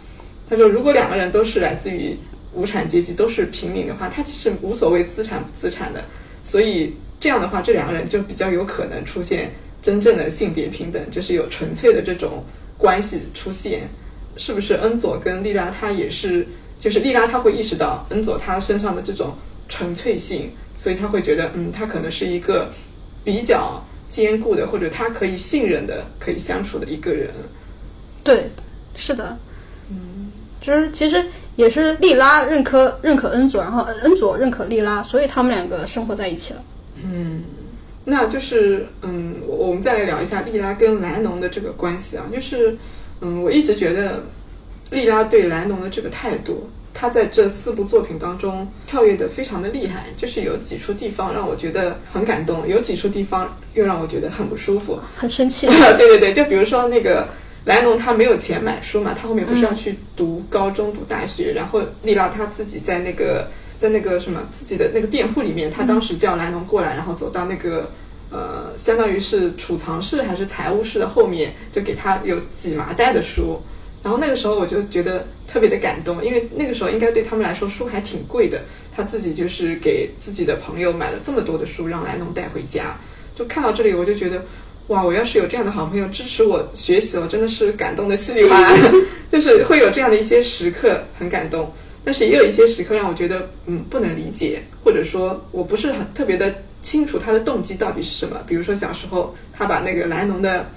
他说，如果两个人都是来自于无产阶级，都是平民的话，他其实无所谓资产不资产的。所以这样的话，这两个人就比较有可能出现真正的性别平等，就是有纯粹的这种关系出现。是不是恩佐跟莉拉她也是，就是莉拉她会意识到恩佐他身上的这种纯粹性，所以他会觉得，嗯，他可能是一个比较坚固的，或者他可以信任的、可以相处的一个人。对，是的，嗯，就是其实也是莉拉认可认可恩佐，然后恩佐认可莉拉，所以他们两个生活在一起了。嗯那就是，嗯，我我们再来聊一下莉拉跟莱农的这个关系啊，就是，嗯，我一直觉得莉拉对莱农的这个态度，他在这四部作品当中跳跃的非常的厉害，就是有几处地方让我觉得很感动，有几处地方又让我觉得很不舒服。很生气，对对对，就比如说那个莱农，他没有钱买书嘛，他后面不是要去读高中、读大学，然后丽拉他自己在那个在那个什么自己的那个店铺里面，他当时叫莱农过来，然后走到那个呃，相当于是储藏室还是财务室的后面，就给他有几麻袋的书。然后那个时候我就觉得特别的感动，因为那个时候应该对他们来说书还挺贵的，他自己就是给自己的朋友买了这么多的书，让莱农带回家。就看到这里，我就觉得，哇！我要是有这样的好朋友支持我学习，我真的是感动的稀里哗啦，就是会有这样的一些时刻很感动。但是也有一些时刻让我觉得，嗯，不能理解，或者说我不是很特别的清楚他的动机到底是什么。比如说小时候他把那个莱农的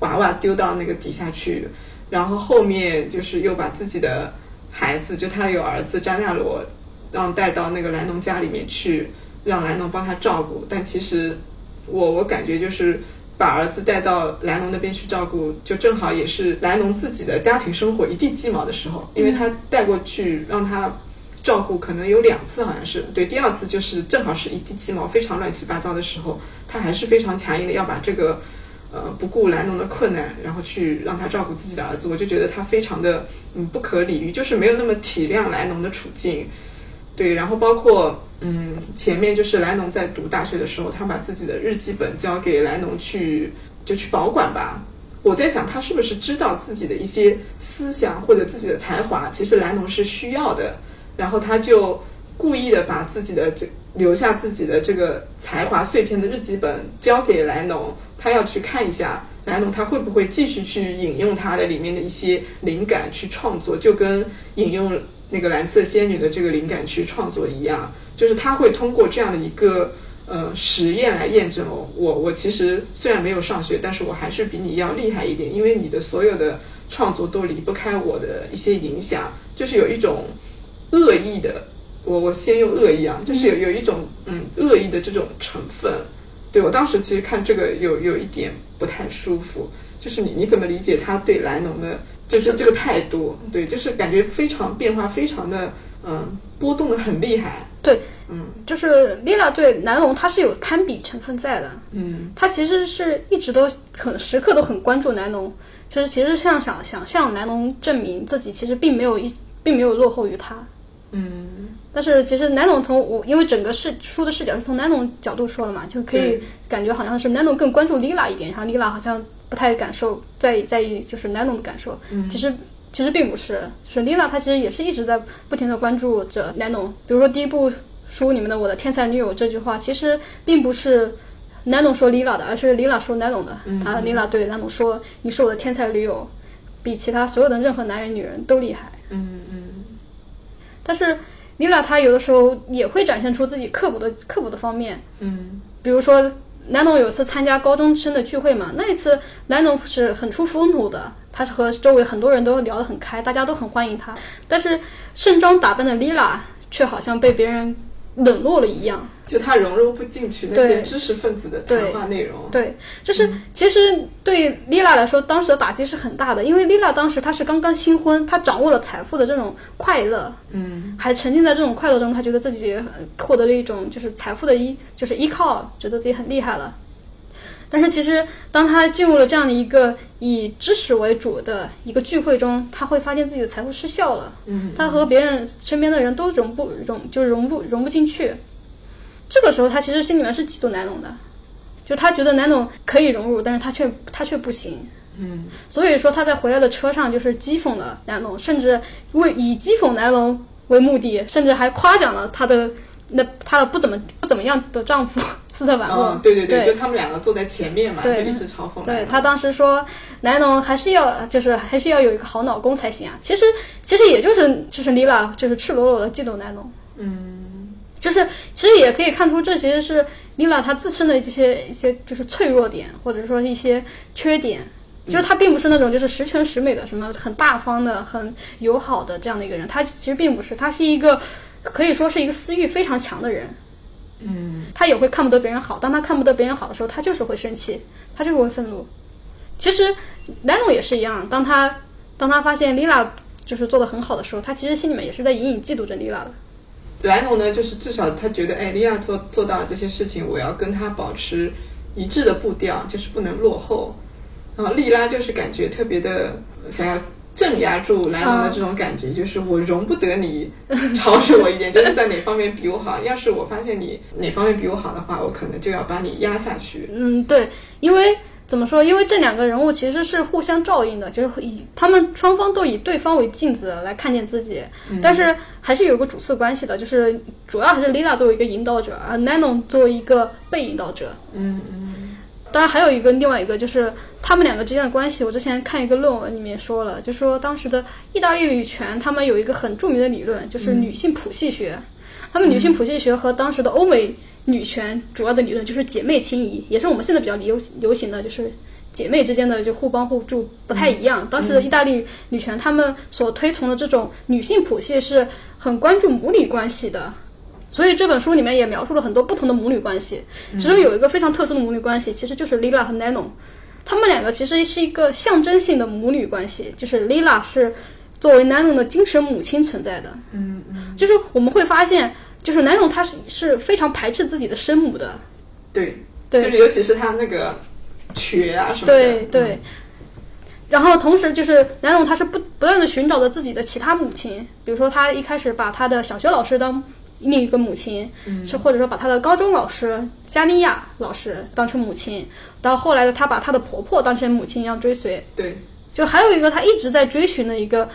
娃娃丢到那个底下去，然后后面就是又把自己的孩子，就他有儿子詹纳罗，让带到那个莱农家里面去，让莱农帮他照顾。但其实我我感觉就是把儿子带到莱农那边去照顾，就正好也是莱农自己的家庭生活一地鸡毛的时候，因为他带过去让他照顾，可能有两次好像是对，第二次就是正好是一地鸡毛，非常乱七八糟的时候，他还是非常强硬的要把这个呃不顾莱农的困难，然后去让他照顾自己的儿子，我就觉得他非常的嗯不可理喻，就是没有那么体谅莱农的处境。对，然后包括嗯，前面就是莱农在读大学的时候，他把自己的日记本交给莱农去就去保管吧。我在想，他是不是知道自己的一些思想或者自己的才华，其实莱农是需要的，然后他就故意的把自己的这留下自己的这个才华碎片的日记本交给莱农，他要去看一下莱农他会不会继续去引用他的里面的一些灵感去创作，就跟引用。那个蓝色仙女的这个灵感去创作一样，就是他会通过这样的一个呃实验来验证哦我我其实虽然没有上学，但是我还是比你要厉害一点，因为你的所有的创作都离不开我的一些影响，就是有一种恶意的，我我先用恶意啊，就是有有一种嗯恶意的这种成分。对我当时其实看这个有有一点不太舒服，就是你你怎么理解他对莱农的？就是这个态度，对，就是感觉非常变化，非常的嗯波动的很厉害。对，嗯，就是丽娜对南龙，他是有攀比成分在的。嗯，他其实是一直都很时刻都很关注南龙，就是其实像想想向南龙证明自己其实并没有一并没有落后于他。嗯，但是其实南龙从我因为整个视书的视角是从南龙角度说的嘛，就可以感觉好像是南龙更关注 Lila 一点，然后 Lila 好像。不太感受在意在意就是 Nano 的感受，其实其实并不是，就是 Lila 她其实也是一直在不停的关注着 Nano。比如说第一部书里面的我的天才女友这句话，其实并不是 Nano 说 Lila 的，而是 Lila 说 Nano 的。他 Lina 对 Nano 说：“你是我的天才女友，比其他所有的任何男人女人都厉害。”嗯嗯。但是 Lila，她有的时候也会展现出自己刻薄的刻薄的方面。嗯。比如说。莱农有一次参加高中生的聚会嘛，那一次莱农是很出风头的，他是和周围很多人都聊得很开，大家都很欢迎他。但是盛装打扮的 Lila 却好像被别人冷落了一样。就他融入不进去那些知识分子的谈话内容，对，就是其实对丽娜来说，当时的打击是很大的，因为丽娜当时她是刚刚新婚，她掌握了财富的这种快乐，嗯，还沉浸在这种快乐中，她觉得自己获得了一种就是财富的依，就是依靠，觉得自己很厉害了。但是其实当她进入了这样的一个以知识为主的一个聚会中，她会发现自己的财富失效了，嗯，她和别人身边的人都融不融，就融不融不进去。这个时候，他其实心里面是嫉妒南农的，就他觉得南农可以融入，但是他却他却不行。嗯，所以说他在回来的车上就是讥讽了南龙，甚至为以讥讽南龙为目的，甚至还夸奖了他的那她的不怎么不怎么样的丈夫 斯特凡沃。对对对，就他们两个坐在前面嘛，就一直嘲讽。对他当时说，南龙还是要就是还是要有一个好老公才行啊。其实其实也就是就是丽拉就是赤裸裸的嫉妒南龙。嗯。就是，其实也可以看出，这其实是妮娜她自身的一些一些就是脆弱点，或者说一些缺点。就是她并不是那种就是十全十美的，什么很大方的、很友好的这样的一个人。她其实并不是，她是一个可以说是一个私欲非常强的人。嗯，她也会看不得别人好。当她看不得别人好的时候，她就是会生气，她就是会愤怒。其实兰龙也是一样，当他当他发现丽娜就是做的很好的时候，他其实心里面也是在隐隐嫉妒着丽娜的。莱农呢，就是至少他觉得，哎，莉亚做做到了这些事情，我要跟他保持一致的步调，就是不能落后。然后莉拉就是感觉特别的想要镇压住莱农的这种感觉，就是我容不得你 超越我一点，就是在哪方面比我好。要是我发现你哪方面比我好的话，我可能就要把你压下去。嗯，对，因为。怎么说？因为这两个人物其实是互相照应的，就是以他们双方都以对方为镜子来看见自己，但是还是有个主次关系的，就是主要还是 Lila 作为一个引导者，而 Nano 作为一个被引导者。嗯嗯。当然还有一个另外一个就是他们两个之间的关系，我之前看一个论文里面说了，就说当时的意大利女权他们有一个很著名的理论，就是女性谱系学。他们女性谱系学和当时的欧美。女权主要的理论就是姐妹情谊，也是我们现在比较流流行的，就是姐妹之间的就互帮互助，不太一样。当时的意大利女权，他们所推崇的这种女性谱系是很关注母女关系的，所以这本书里面也描述了很多不同的母女关系，其中有一个非常特殊的母女关系，其实就是 Lila 和 Nano，他们两个其实是一个象征性的母女关系，就是 Lila 是作为 Nano 的精神母亲存在的。嗯嗯，就是我们会发现，就是 Nano 她是是非常排斥自己的生母的。对，对就是尤其是他那个瘸啊什么的，对对。然后同时就是南龙，他是不不断的寻找着自己的其他母亲，比如说他一开始把他的小学老师当另一个母亲，是或者说把他的高中老师加利亚老师当成母亲，到后来的他把他的婆婆当成母亲一样追随。对，就还有一个他一直在追寻的一个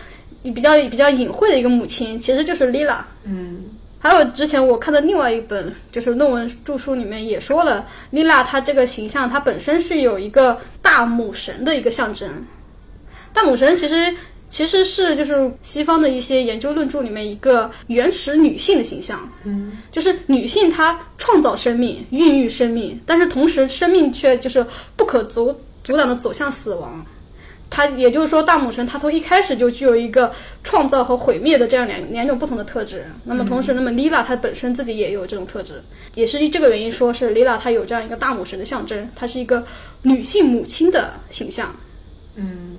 比较比较隐晦的一个母亲，其实就是 Lila。嗯还有之前我看的另外一本就是论文著述里面也说了，丽娜她这个形象，她本身是有一个大母神的一个象征。大母神其实其实是就是西方的一些研究论著里面一个原始女性的形象，嗯就是女性她创造生命、孕育生命，但是同时生命却就是不可阻阻挡的走向死亡。它也就是说，大母神他从一开始就具有一个创造和毁灭的这样两两种不同的特质。那么同时，那么 Lila 她本身自己也有这种特质，也是这个原因，说是 Lila 她有这样一个大母神的象征，她是一个女性母亲的形象。嗯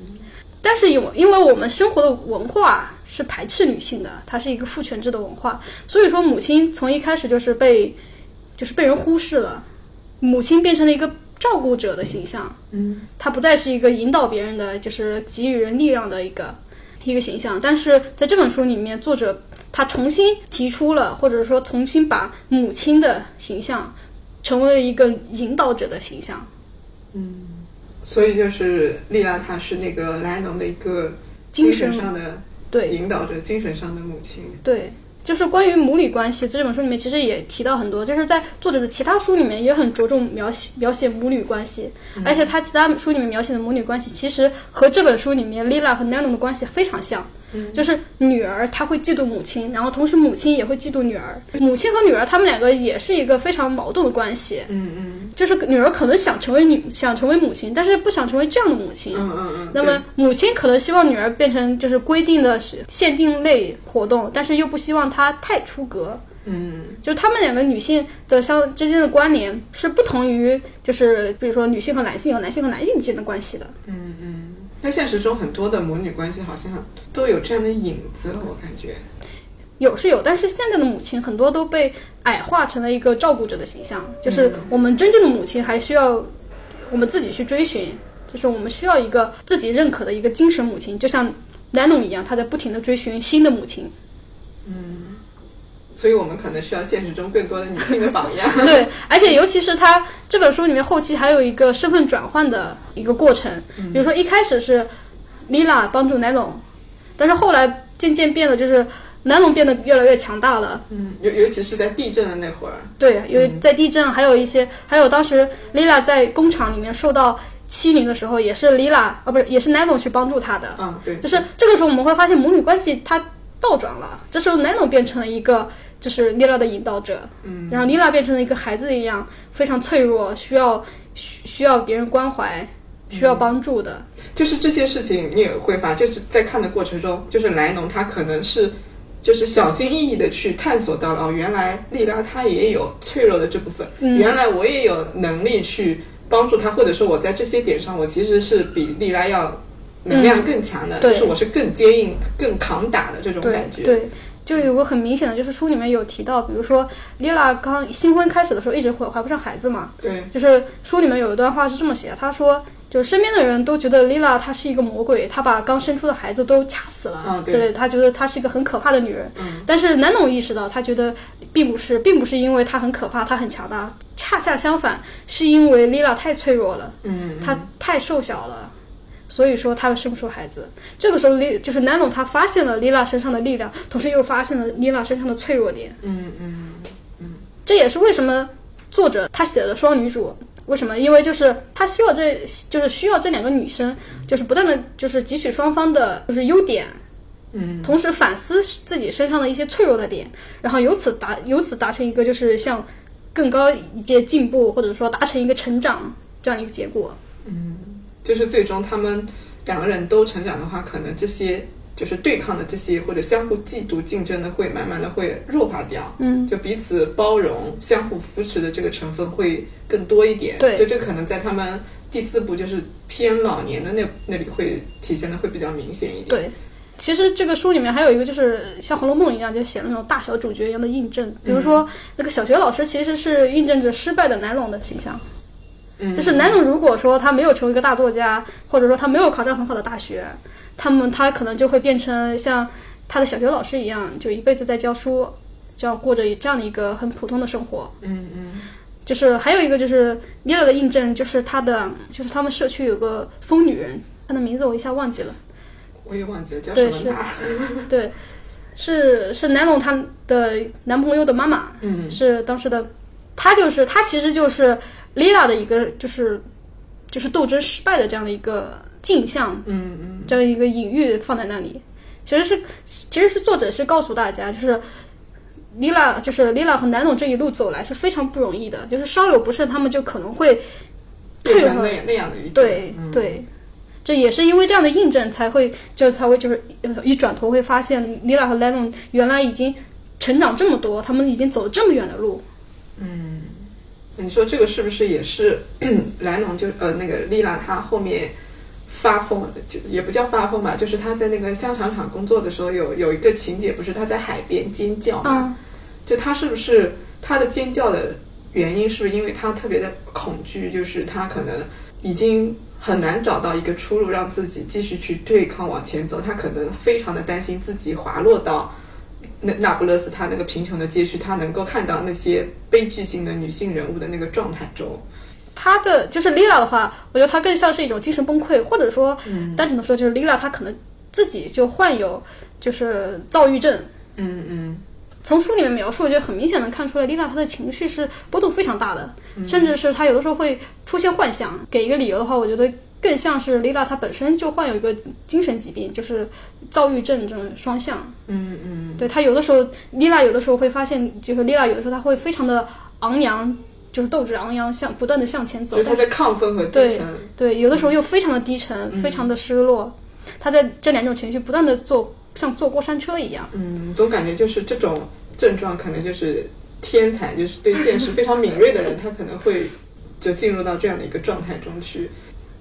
但是有，因为我们生活的文化是排斥女性的，它是一个父权制的文化，所以说母亲从一开始就是被，就是被人忽视了，母亲变成了一个照顾者的形象，嗯他不再是一个引导别人的，就是给予人力量的一个一个形象。但是在这本书里面，作者他重新提出了，或者说重新把母亲的形象成为了一个引导者的形象。嗯，所以就是莉拉，她是那个莱农的一个精神神上的对引导者，精神上的母亲。对，就是关于母女关系，在这本书里面其实也提到很多，就是在作者的其他书里面也很着重描写描写母女关系，而且他其他书里面描写的母女关系，其实和这本书里面 Lila 和 Nano 的关系非常像。就是女儿她会嫉妒母亲，然后同时母亲也会嫉妒女儿。母亲和女儿她们两个也是一个非常矛盾的关系，嗯嗯就是女儿可能想成为女想成为母亲，但是不想成为这样的母亲。嗯嗯嗯。那么母亲可能希望女儿变成就是规定的限定类活动，但是又不希望她太出格。嗯就是她们两个女性的相之间的关联是不同于就是比如说女性和男性和男性和男性之间的关系的。嗯嗯。那现实中很多的母女关系好像都有这样的影子，我感觉。有是有，但是现在的母亲很多都被矮化成了一个照顾者的形象，就是我们真正的母亲还需要我们自己去追寻，就是我们需要一个自己认可的一个精神母亲，就像莱农一样，他在不停的追寻新的母亲。嗯，所以我们可能需要现实中更多的女性的榜样。对，而且尤其是他这本书里面后期还有一个身份转换的一个过程，比如说一开始是 Lila 帮助南农，但是后来渐渐变得就是南农变得越来越强大了。嗯，尤尤其是在地震的那会儿。对，因为在地震，还有一些，还有当时 Lila 在工厂里面受到欺凌的时候，也是 Lila 啊，不是，也是 Nano 去帮助她的。嗯，对。就是这个时候我们会发现母女关系它倒转了，这时候 Nano 变成了一个就是 Lila 的引导者，嗯，然后 Lila 变成了一个孩子一样非常脆弱，需要需需要别人关怀，需要帮助的。就是这些事情你也会发，就是在看的过程中，就是莱农他可能是。就是小心翼翼的去探索到了哦，原来莉拉她也有脆弱的这部分，嗯原来我也有能力去帮助她，或者说我在这些点上，我其实是比莉拉要能量更强的，嗯就是我是更坚硬、更扛打的这种感觉。对，就是有个很明显的，就是书里面有提到，比如说 Lila 刚新婚开始的时候一直怀怀不上孩子嘛，对就是书里面有一段话是这么写的，他说，就身边的人都觉得 Lila 她是一个魔鬼，她把刚生出的孩子都掐死了，嗯对之类的，他觉得她是一个很可怕的女人。嗯但是南农意识到，他觉得并不是，并不是因为她很可怕，她很强大，恰恰相反，是因为 Lila 太脆弱了，嗯，她太瘦小了。所以说，他生不出孩子。这个时候，丽就是 Nano 他发现了 Lila 身上的力量，同时又发现了 Lila 身上的脆弱点。嗯嗯这也是为什么作者他写了双女主。为什么？因为就是他需要这，就是需要这两个女生，就是不断的就是汲取双方的就是优点，嗯同时反思自己身上的一些脆弱的点，然后由此达由此达成一个就是向更高一阶进步，或者说达成一个成长这样一个结果。嗯，就是最终他们两个人都成长的话，可能这些就是对抗的这些或者相互嫉妒竞争的会慢慢的会弱化掉，嗯，就彼此包容、相互扶持的这个成分会更多一点。对就这可能在他们第四部就是偏老年的那那里会体现的会比较明显一点。对。其实这个书里面还有一个，就是像《红楼梦》一样，就写了那种大小主角一样的印证。比如说，那个小学老师其实是印证着失败的南龙的形象。嗯，就是南龙如果说他没有成为一个大作家，或者说他没有考上很好的大学，他们他可能就会变成像他的小学老师一样，就一辈子在教书，就要过着这样的一个很普通的生活。嗯嗯就是还有一个就是米勒的印证，就是他的就是他们社区有个疯女人，她的名字我一下忘记了。我也忘记了叫对是什么娜。对，是是南龙她的男朋友的妈妈，嗯是当时的，她就是她其实就是丽拉的一个就是就是斗争失败的这样的一个镜像，嗯嗯。这样一个隐喻放在那里。其实是其实是作者是告诉大家，就是 Lila 就是 Lila 和南龙这一路走来是非常不容易的，就是稍有不慎，他们就可能会退回那那样的一对嗯。对，这也是因为这样的印证，才会就才会就是呃一转头会发现，，Lila 和莱农原来已经成长这么多，他们已经走了这么远的路。嗯，你说这个是不是也是 莱农就呃那个丽拉她后面发疯，就也不叫发疯吧，就是她在那个香肠厂工作的时候有有一个情节，不是她在海边尖叫嘛？嗯，就她是不是她的尖叫的原因，是不是因为她特别的恐惧，就是她可能已经。很难找到一个出路，让自己继续去对抗往前走。她可能非常的担心自己滑落到那那不勒斯他那个贫穷的街区，他能够看到那些悲剧性的女性人物的那个状态中。她的就是丽拉的话，我觉得她更像是一种精神崩溃，或者说嗯单纯的说，就是丽拉她可能自己就患有就是躁郁症。嗯嗯从书里面描述，就很明显能看出来，丽娜她的情绪是波动非常大的，甚至是她有的时候会出现幻想。给一个理由的话，我觉得更像是丽娜她本身就患有一个精神疾病，就是躁郁症这种双向。嗯嗯对他有的时候，丽娜有的时候会发现，就是丽娜有的时候她会非常的昂扬，就是斗志昂扬，向不断的向前走就。他在亢奋和低对沉。对，有的时候又非常的低沉，非常的失落。她在这两种情绪不断的坐，像坐过山车一样。嗯，总感觉就是这种症状，可能就是天才，就是对现实非常敏锐的人，他可能会就进入到这样的一个状态中去。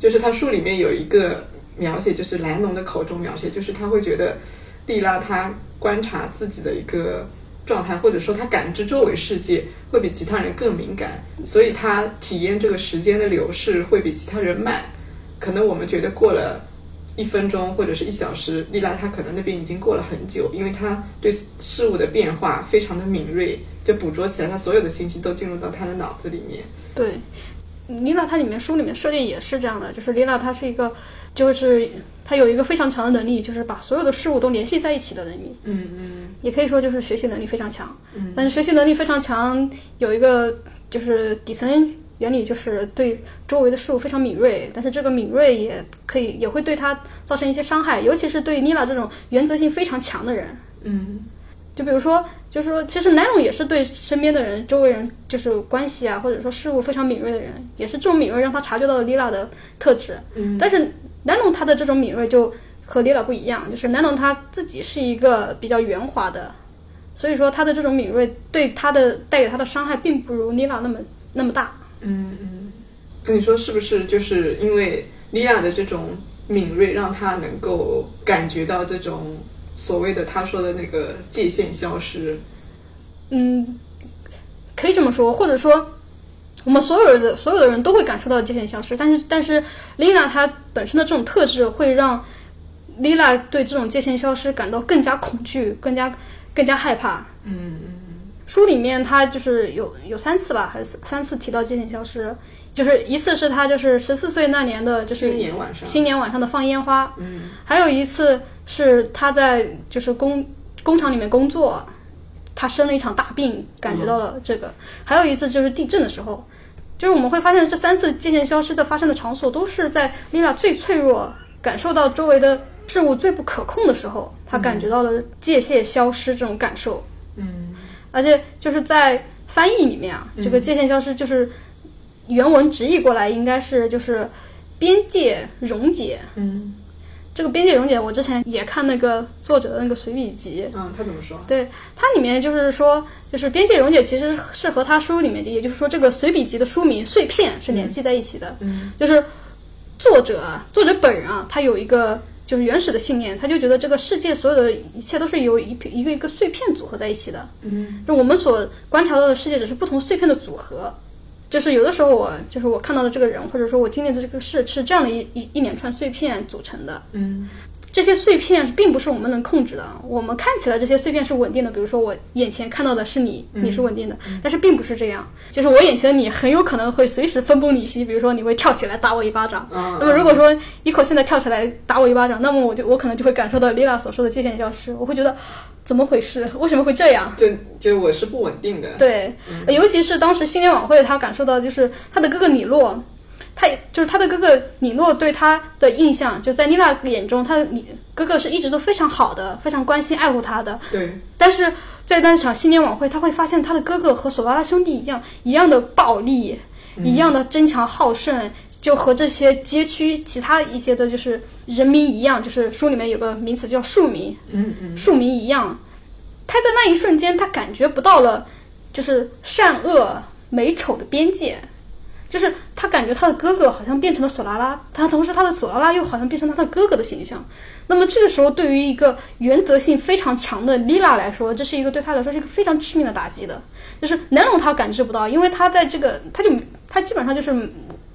就是他书里面有一个描写，就是莱农的口中描写，就是他会觉得莉拉他观察自己的一个状态，或者说他感知周围世界会比其他人更敏感，所以他体验这个时间的流逝会比其他人慢。可能我们觉得过了一分钟或者是一小时，莉拉她可能那边已经过了很久，因为她对事物的变化非常的敏锐，就捕捉起来，她所有的信息都进入到她的脑子里面。对，丽拉她里面书里面设定也是这样的，就是丽娜她是一个，就是他有一个非常强的能力，就是把所有的事物都联系在一起的能力，嗯嗯也可以说就是学习能力非常强。嗯，但是学习能力非常强有一个就是底层原理，就是对周围的事物非常敏锐，但是这个敏锐也可以也会对他造成一些伤害，尤其是对妮娜这种原则性非常强的人。嗯就比如说，就是说，其实南勇也是对身边的人、周围人，就是关系啊，或者说事物非常敏锐的人，也是这种敏锐让他察觉到了丽娜的特质。嗯但是南龙他的这种敏锐就和丽娜不一样，就是南龙他自己是一个比较圆滑的，所以说他的这种敏锐对他的带给他的伤害并不如丽娜那么那么大。嗯嗯，那你说是不是就是因为莉亚的这种敏锐，让他能够感觉到这种所谓的他说的那个界限消失？嗯，可以这么说，或者说，我们所有人的所有的人都会感受到界限消失，但是但是 Lina 她本身的这种特质会让 Lina 对这种界限消失感到更加恐惧，更加更加害怕。嗯书里面他就是有有三次吧，还是三次提到界限消失，就是一次是他就是十四岁那年的，就是新年晚上。新年晚上的放烟花，嗯。还有一次是他在就是工工厂里面工作，他生了一场大病，感觉到了这个。还有一次就是地震的时候，就是我们会发现这三次界限消失的发生的场所都是在丽娜最脆弱、感受到周围的事物最不可控的时候，她感觉到了界限消失这种感受。嗯而且就是在翻译里面啊，这个界限消失就是原文直译过来应该是就是边界溶解。嗯这个边界溶解，我之前也看那个作者的那个随笔集，嗯，他怎么说？对它里面就是说，就是边界溶解其实是和他书里面，也就是说这个随笔集的书名《碎片》是联系在一起的。嗯，就是作者啊，作者本人啊，他有一个就是原始的信念，他就觉得这个世界所有的一切都是由一一个一个碎片组合在一起的。嗯，就我们所观察到的世界只是不同碎片的组合。就是有的时候我就是我看到的这个人，或者说我经历的这个事，是这样的一一一连串碎片组成的。嗯，这些碎片并不是我们能控制的。我们看起来这些碎片是稳定的，比如说我眼前看到的是你，你是稳定的，但是并不是这样。就是我眼前的你很有可能会随时分崩离析，比如说你会跳起来打我一巴掌。嗯那么如果说一口现在跳起来打我一巴掌，那么我就我可能就会感受到丽娜所说的界限消失，我会觉得怎么回事？为什么会这样？就就我是不稳定的。对，尤其是当时新年晚会，他感受到就是他的哥哥米洛，他就是他的哥哥米洛对他的印象，就在妮娜眼中，他的你哥哥是一直都非常好的，非常关心爱护他的。对，但是在那场新年晚会，他会发现他的哥哥和索拉拉兄弟一样，一样的暴力，一样的争强好胜，就和这些街区其他一些的，就是人民一样，就是书里面有个名词叫庶民，嗯嗯，庶民一样。他在那一瞬间，他感觉不到了，就是善恶美丑的边界，就是他感觉他的哥哥好像变成了索拉拉，他同时他的索拉拉又好像变成他的哥哥的形象。那么这个时候，对于一个原则性非常强的莉拉来说，这是一个对他来说是一个非常致命的打击的。就是南龙他感知不到，因为他在这个他就他基本上就是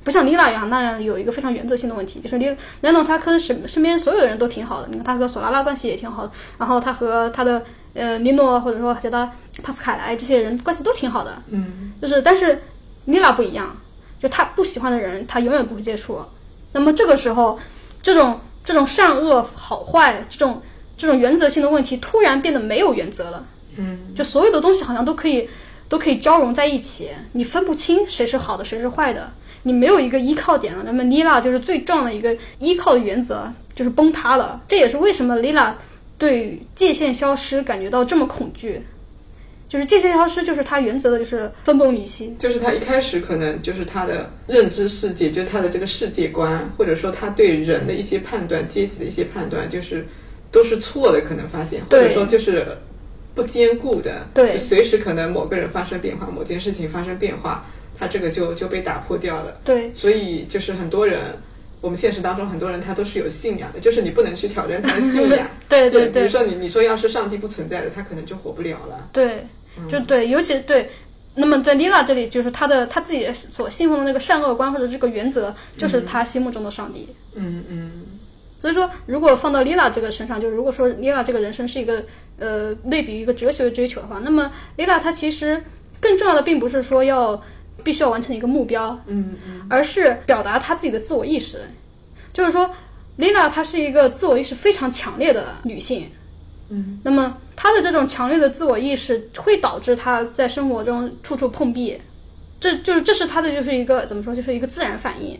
不像莉拉一样那样有一个非常原则性的问题，就是莉南龙他和身身边所有的人都挺好的，你看他和索拉拉关系也挺好的，然后他和他的呃尼诺或者说其他帕斯卡莱这些人关系都挺好的，嗯，就是但是妮拉不一样，就他不喜欢的人他永远不会接触。那么这个时候，这种这种善恶好坏这种这种原则性的问题突然变得没有原则了，嗯，就所有的东西好像都可以都可以交融在一起，你分不清谁是好的谁是坏的，你没有一个依靠点了。那么 Lila 就是最重要的一个依靠的原则就是崩塌了，这也是为什么 Lila 对界限消失感觉到这么恐惧。就是界限消失，就是他原则的，就是分崩离析。就是他一开始可能就是他的认知世界，就是他的这个世界观，或者说他对人的一些判断、阶级的一些判断，就是都是错的，可能发现，或者说就是不坚固的，对随时可能某个人发生变化，某件事情发生变化，他这个就就被打破掉了。对所以就是很多人，我们现实当中很多人他都是有信仰的，就是你不能去挑战他的信 仰。对对对比如说你你说要是上帝不存在的，他可能就活不了了。对，就对，尤其对。那么在丽娜这里，就是他的他自己所信奉的那个善恶观或者这个原则，就是他心目中的上帝。嗯嗯所以说，如果放到丽娜这个身上，就如果说丽娜这个人生是一个呃类比于一个哲学的追求的话，那么丽娜她其实更重要的并不是说要必须要完成一个目标，嗯嗯。而是表达她自己的自我意识。就是说，，Lina 她是一个自我意识非常强烈的女性。嗯，那么她的这种强烈的自我意识会导致她在生活中处处碰壁，这就是这是她的就是一个怎么说，就是一个自然反应，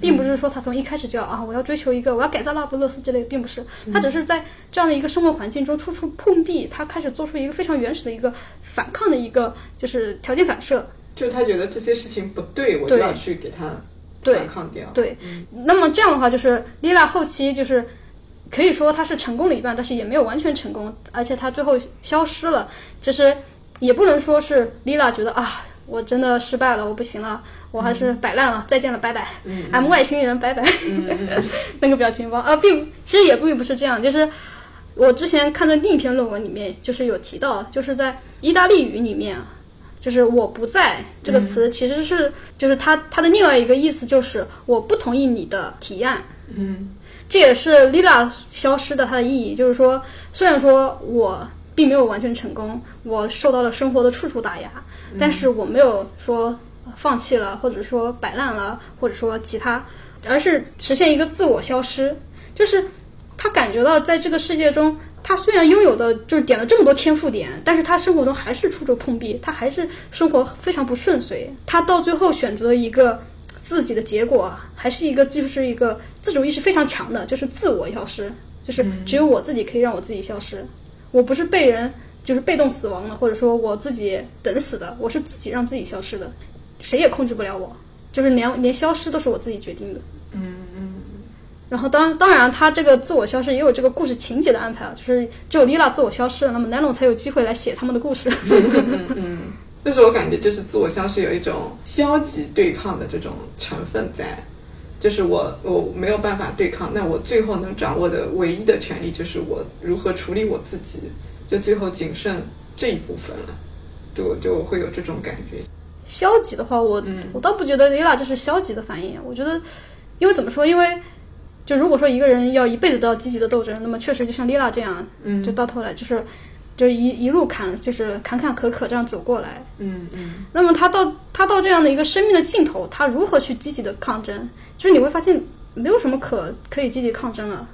并不是说她从一开始就要啊我要追求一个我要改造拉布勒斯之类的，并不是，她只是在这样的一个生活环境中处处碰壁，她开始做出一个非常原始的一个反抗的一个就是条件反射，就他觉得这些事情不对，我就要去给他对。反抗掉。对，那么这样的话，就是丽娜后期就是可以说她是成功了一半，但是也没有完全成功，而且她最后消失了。其实也不能说是丽娜觉得啊，我真的失败了，我不行了，我还是摆烂了，再见了，拜拜、m 外星人，拜拜，那个表情包啊，并其实也并不是这样，就是。我之前看的另一篇论文里面，就是有提到，就是在意大利语里面，啊，就是“我不在”这个词，其实是就是它它的另外一个意思就是我不同意你的提案。嗯这也是 Lila 消失的它的意义，就是说，虽然说我并没有完全成功，我受到了生活的处处打压，但是我没有说放弃了，或者说摆烂了，或者说其他，而是实现一个自我消失，就是他感觉到在这个世界中，他虽然拥有的就是点了这么多天赋点，但是他生活中还是处处碰壁，他还是生活非常不顺遂。他到最后选择一个自己的结果，还是一个就是一个自主意识非常强的，就是自我消失，就是只有我自己可以让我自己消失，我不是被人就是被动死亡的，或者说我自己等死的，我是自己让自己消失的，谁也控制不了我，就是连连消失都是我自己决定的。嗯嗯，然后当当然，他这个自我消失也有这个故事情节的安排啊，就是只有莉拉自我消失了，那么南龙才有机会来写他们的故事。嗯，就是我感觉就是自我消失有一种消极对抗的这种成分在，就是我我没有办法对抗，那我最后能掌握的唯一的权利就是我如何处理我自己，就最后仅剩这一部分了，就就会有这种感觉。消极的话，我、嗯我倒不觉得 Lila 这是消极的反应，我觉得，因为怎么说，因为就如果说一个人要一辈子都要积极的斗争，那么确实就像丽娜这样，嗯就到头来就是就一一路坎就是坎坎坷坷这样走过来，嗯嗯那么他到他到这样的一个生命的尽头，他如何去积极的抗争？就是你会发现没有什么可可以积极抗争了。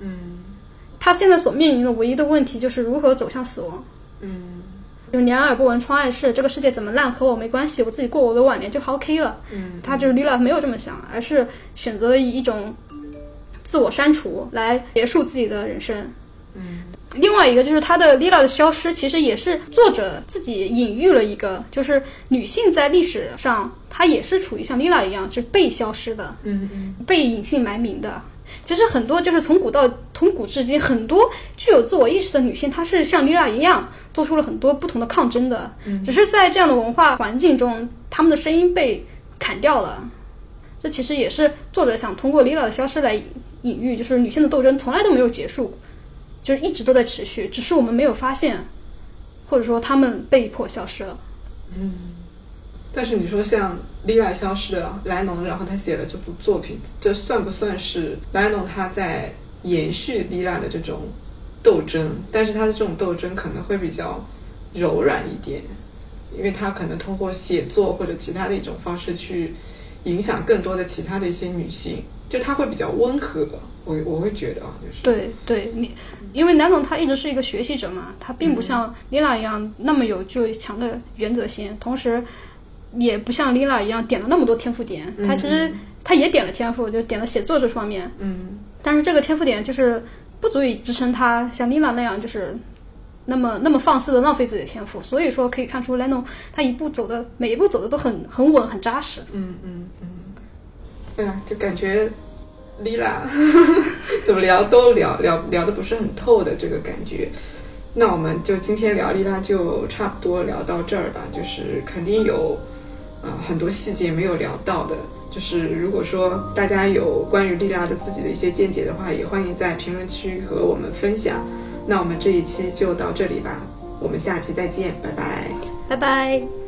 嗯他现在所面临的唯一的问题就是如何走向死亡。嗯就两耳不闻窗外事，这个世界怎么烂和我没关系，我自己过我的晚年就 OK 了。嗯他就是 Lila 没有这么想，而是选择了一种自我删除来结束自己的人生。嗯另外一个就是她的 Lila 的消失，其实也是作者自己隐喻了一个，就是女性在历史上，她也是处于像 Lila 一样是被消失的，嗯嗯被隐姓埋名的。其实很多就是从古到从古至今，很多具有自我意识的女性，她是像 Lila 一样做出了很多不同的抗争的，嗯只是在这样的文化环境中，她们的声音被砍掉了。这其实也是作者想通过 Lila 的消失来隐喻，就是女性的斗争从来都没有结束，就是一直都在持续，只是我们没有发现，或者说她们被迫消失了。嗯但是你说像莉拉消失了，莱农，然后他写了这部作品，这算不算是莱农他在延续莉拉的这种斗争？但是他的这种斗争可能会比较柔软一点，因为他可能通过写作或者其他的一种方式去影响更多的其他的一些女性，就他会比较温和。我我会觉得啊，就是对对，你因为南总他一直是一个学习者嘛，他并不像 Lila 一样那么有具有强的原则性，同时也不像 Lila 一样点了那么多天赋点。他其实他也点了天赋，就点了写作这方面，嗯但是这个天赋点就是不足以支撑他像 Lila 那样就是。那么那么放肆的浪费自己的天赋，所以说可以看出 Leno 他一步走的每一步走的都很很稳很扎实。嗯嗯嗯，对啊，就感觉莉拉 怎么聊都聊聊聊的不是很透的这个感觉。那我们就今天聊莉拉就差不多聊到这儿吧，就是肯定有呃很多细节没有聊到的。就是如果说大家有关于莉拉的自己的一些见解的话，也欢迎在评论区和我们分享。那我们这一期就到这里吧，我们下期再见，拜拜。拜拜。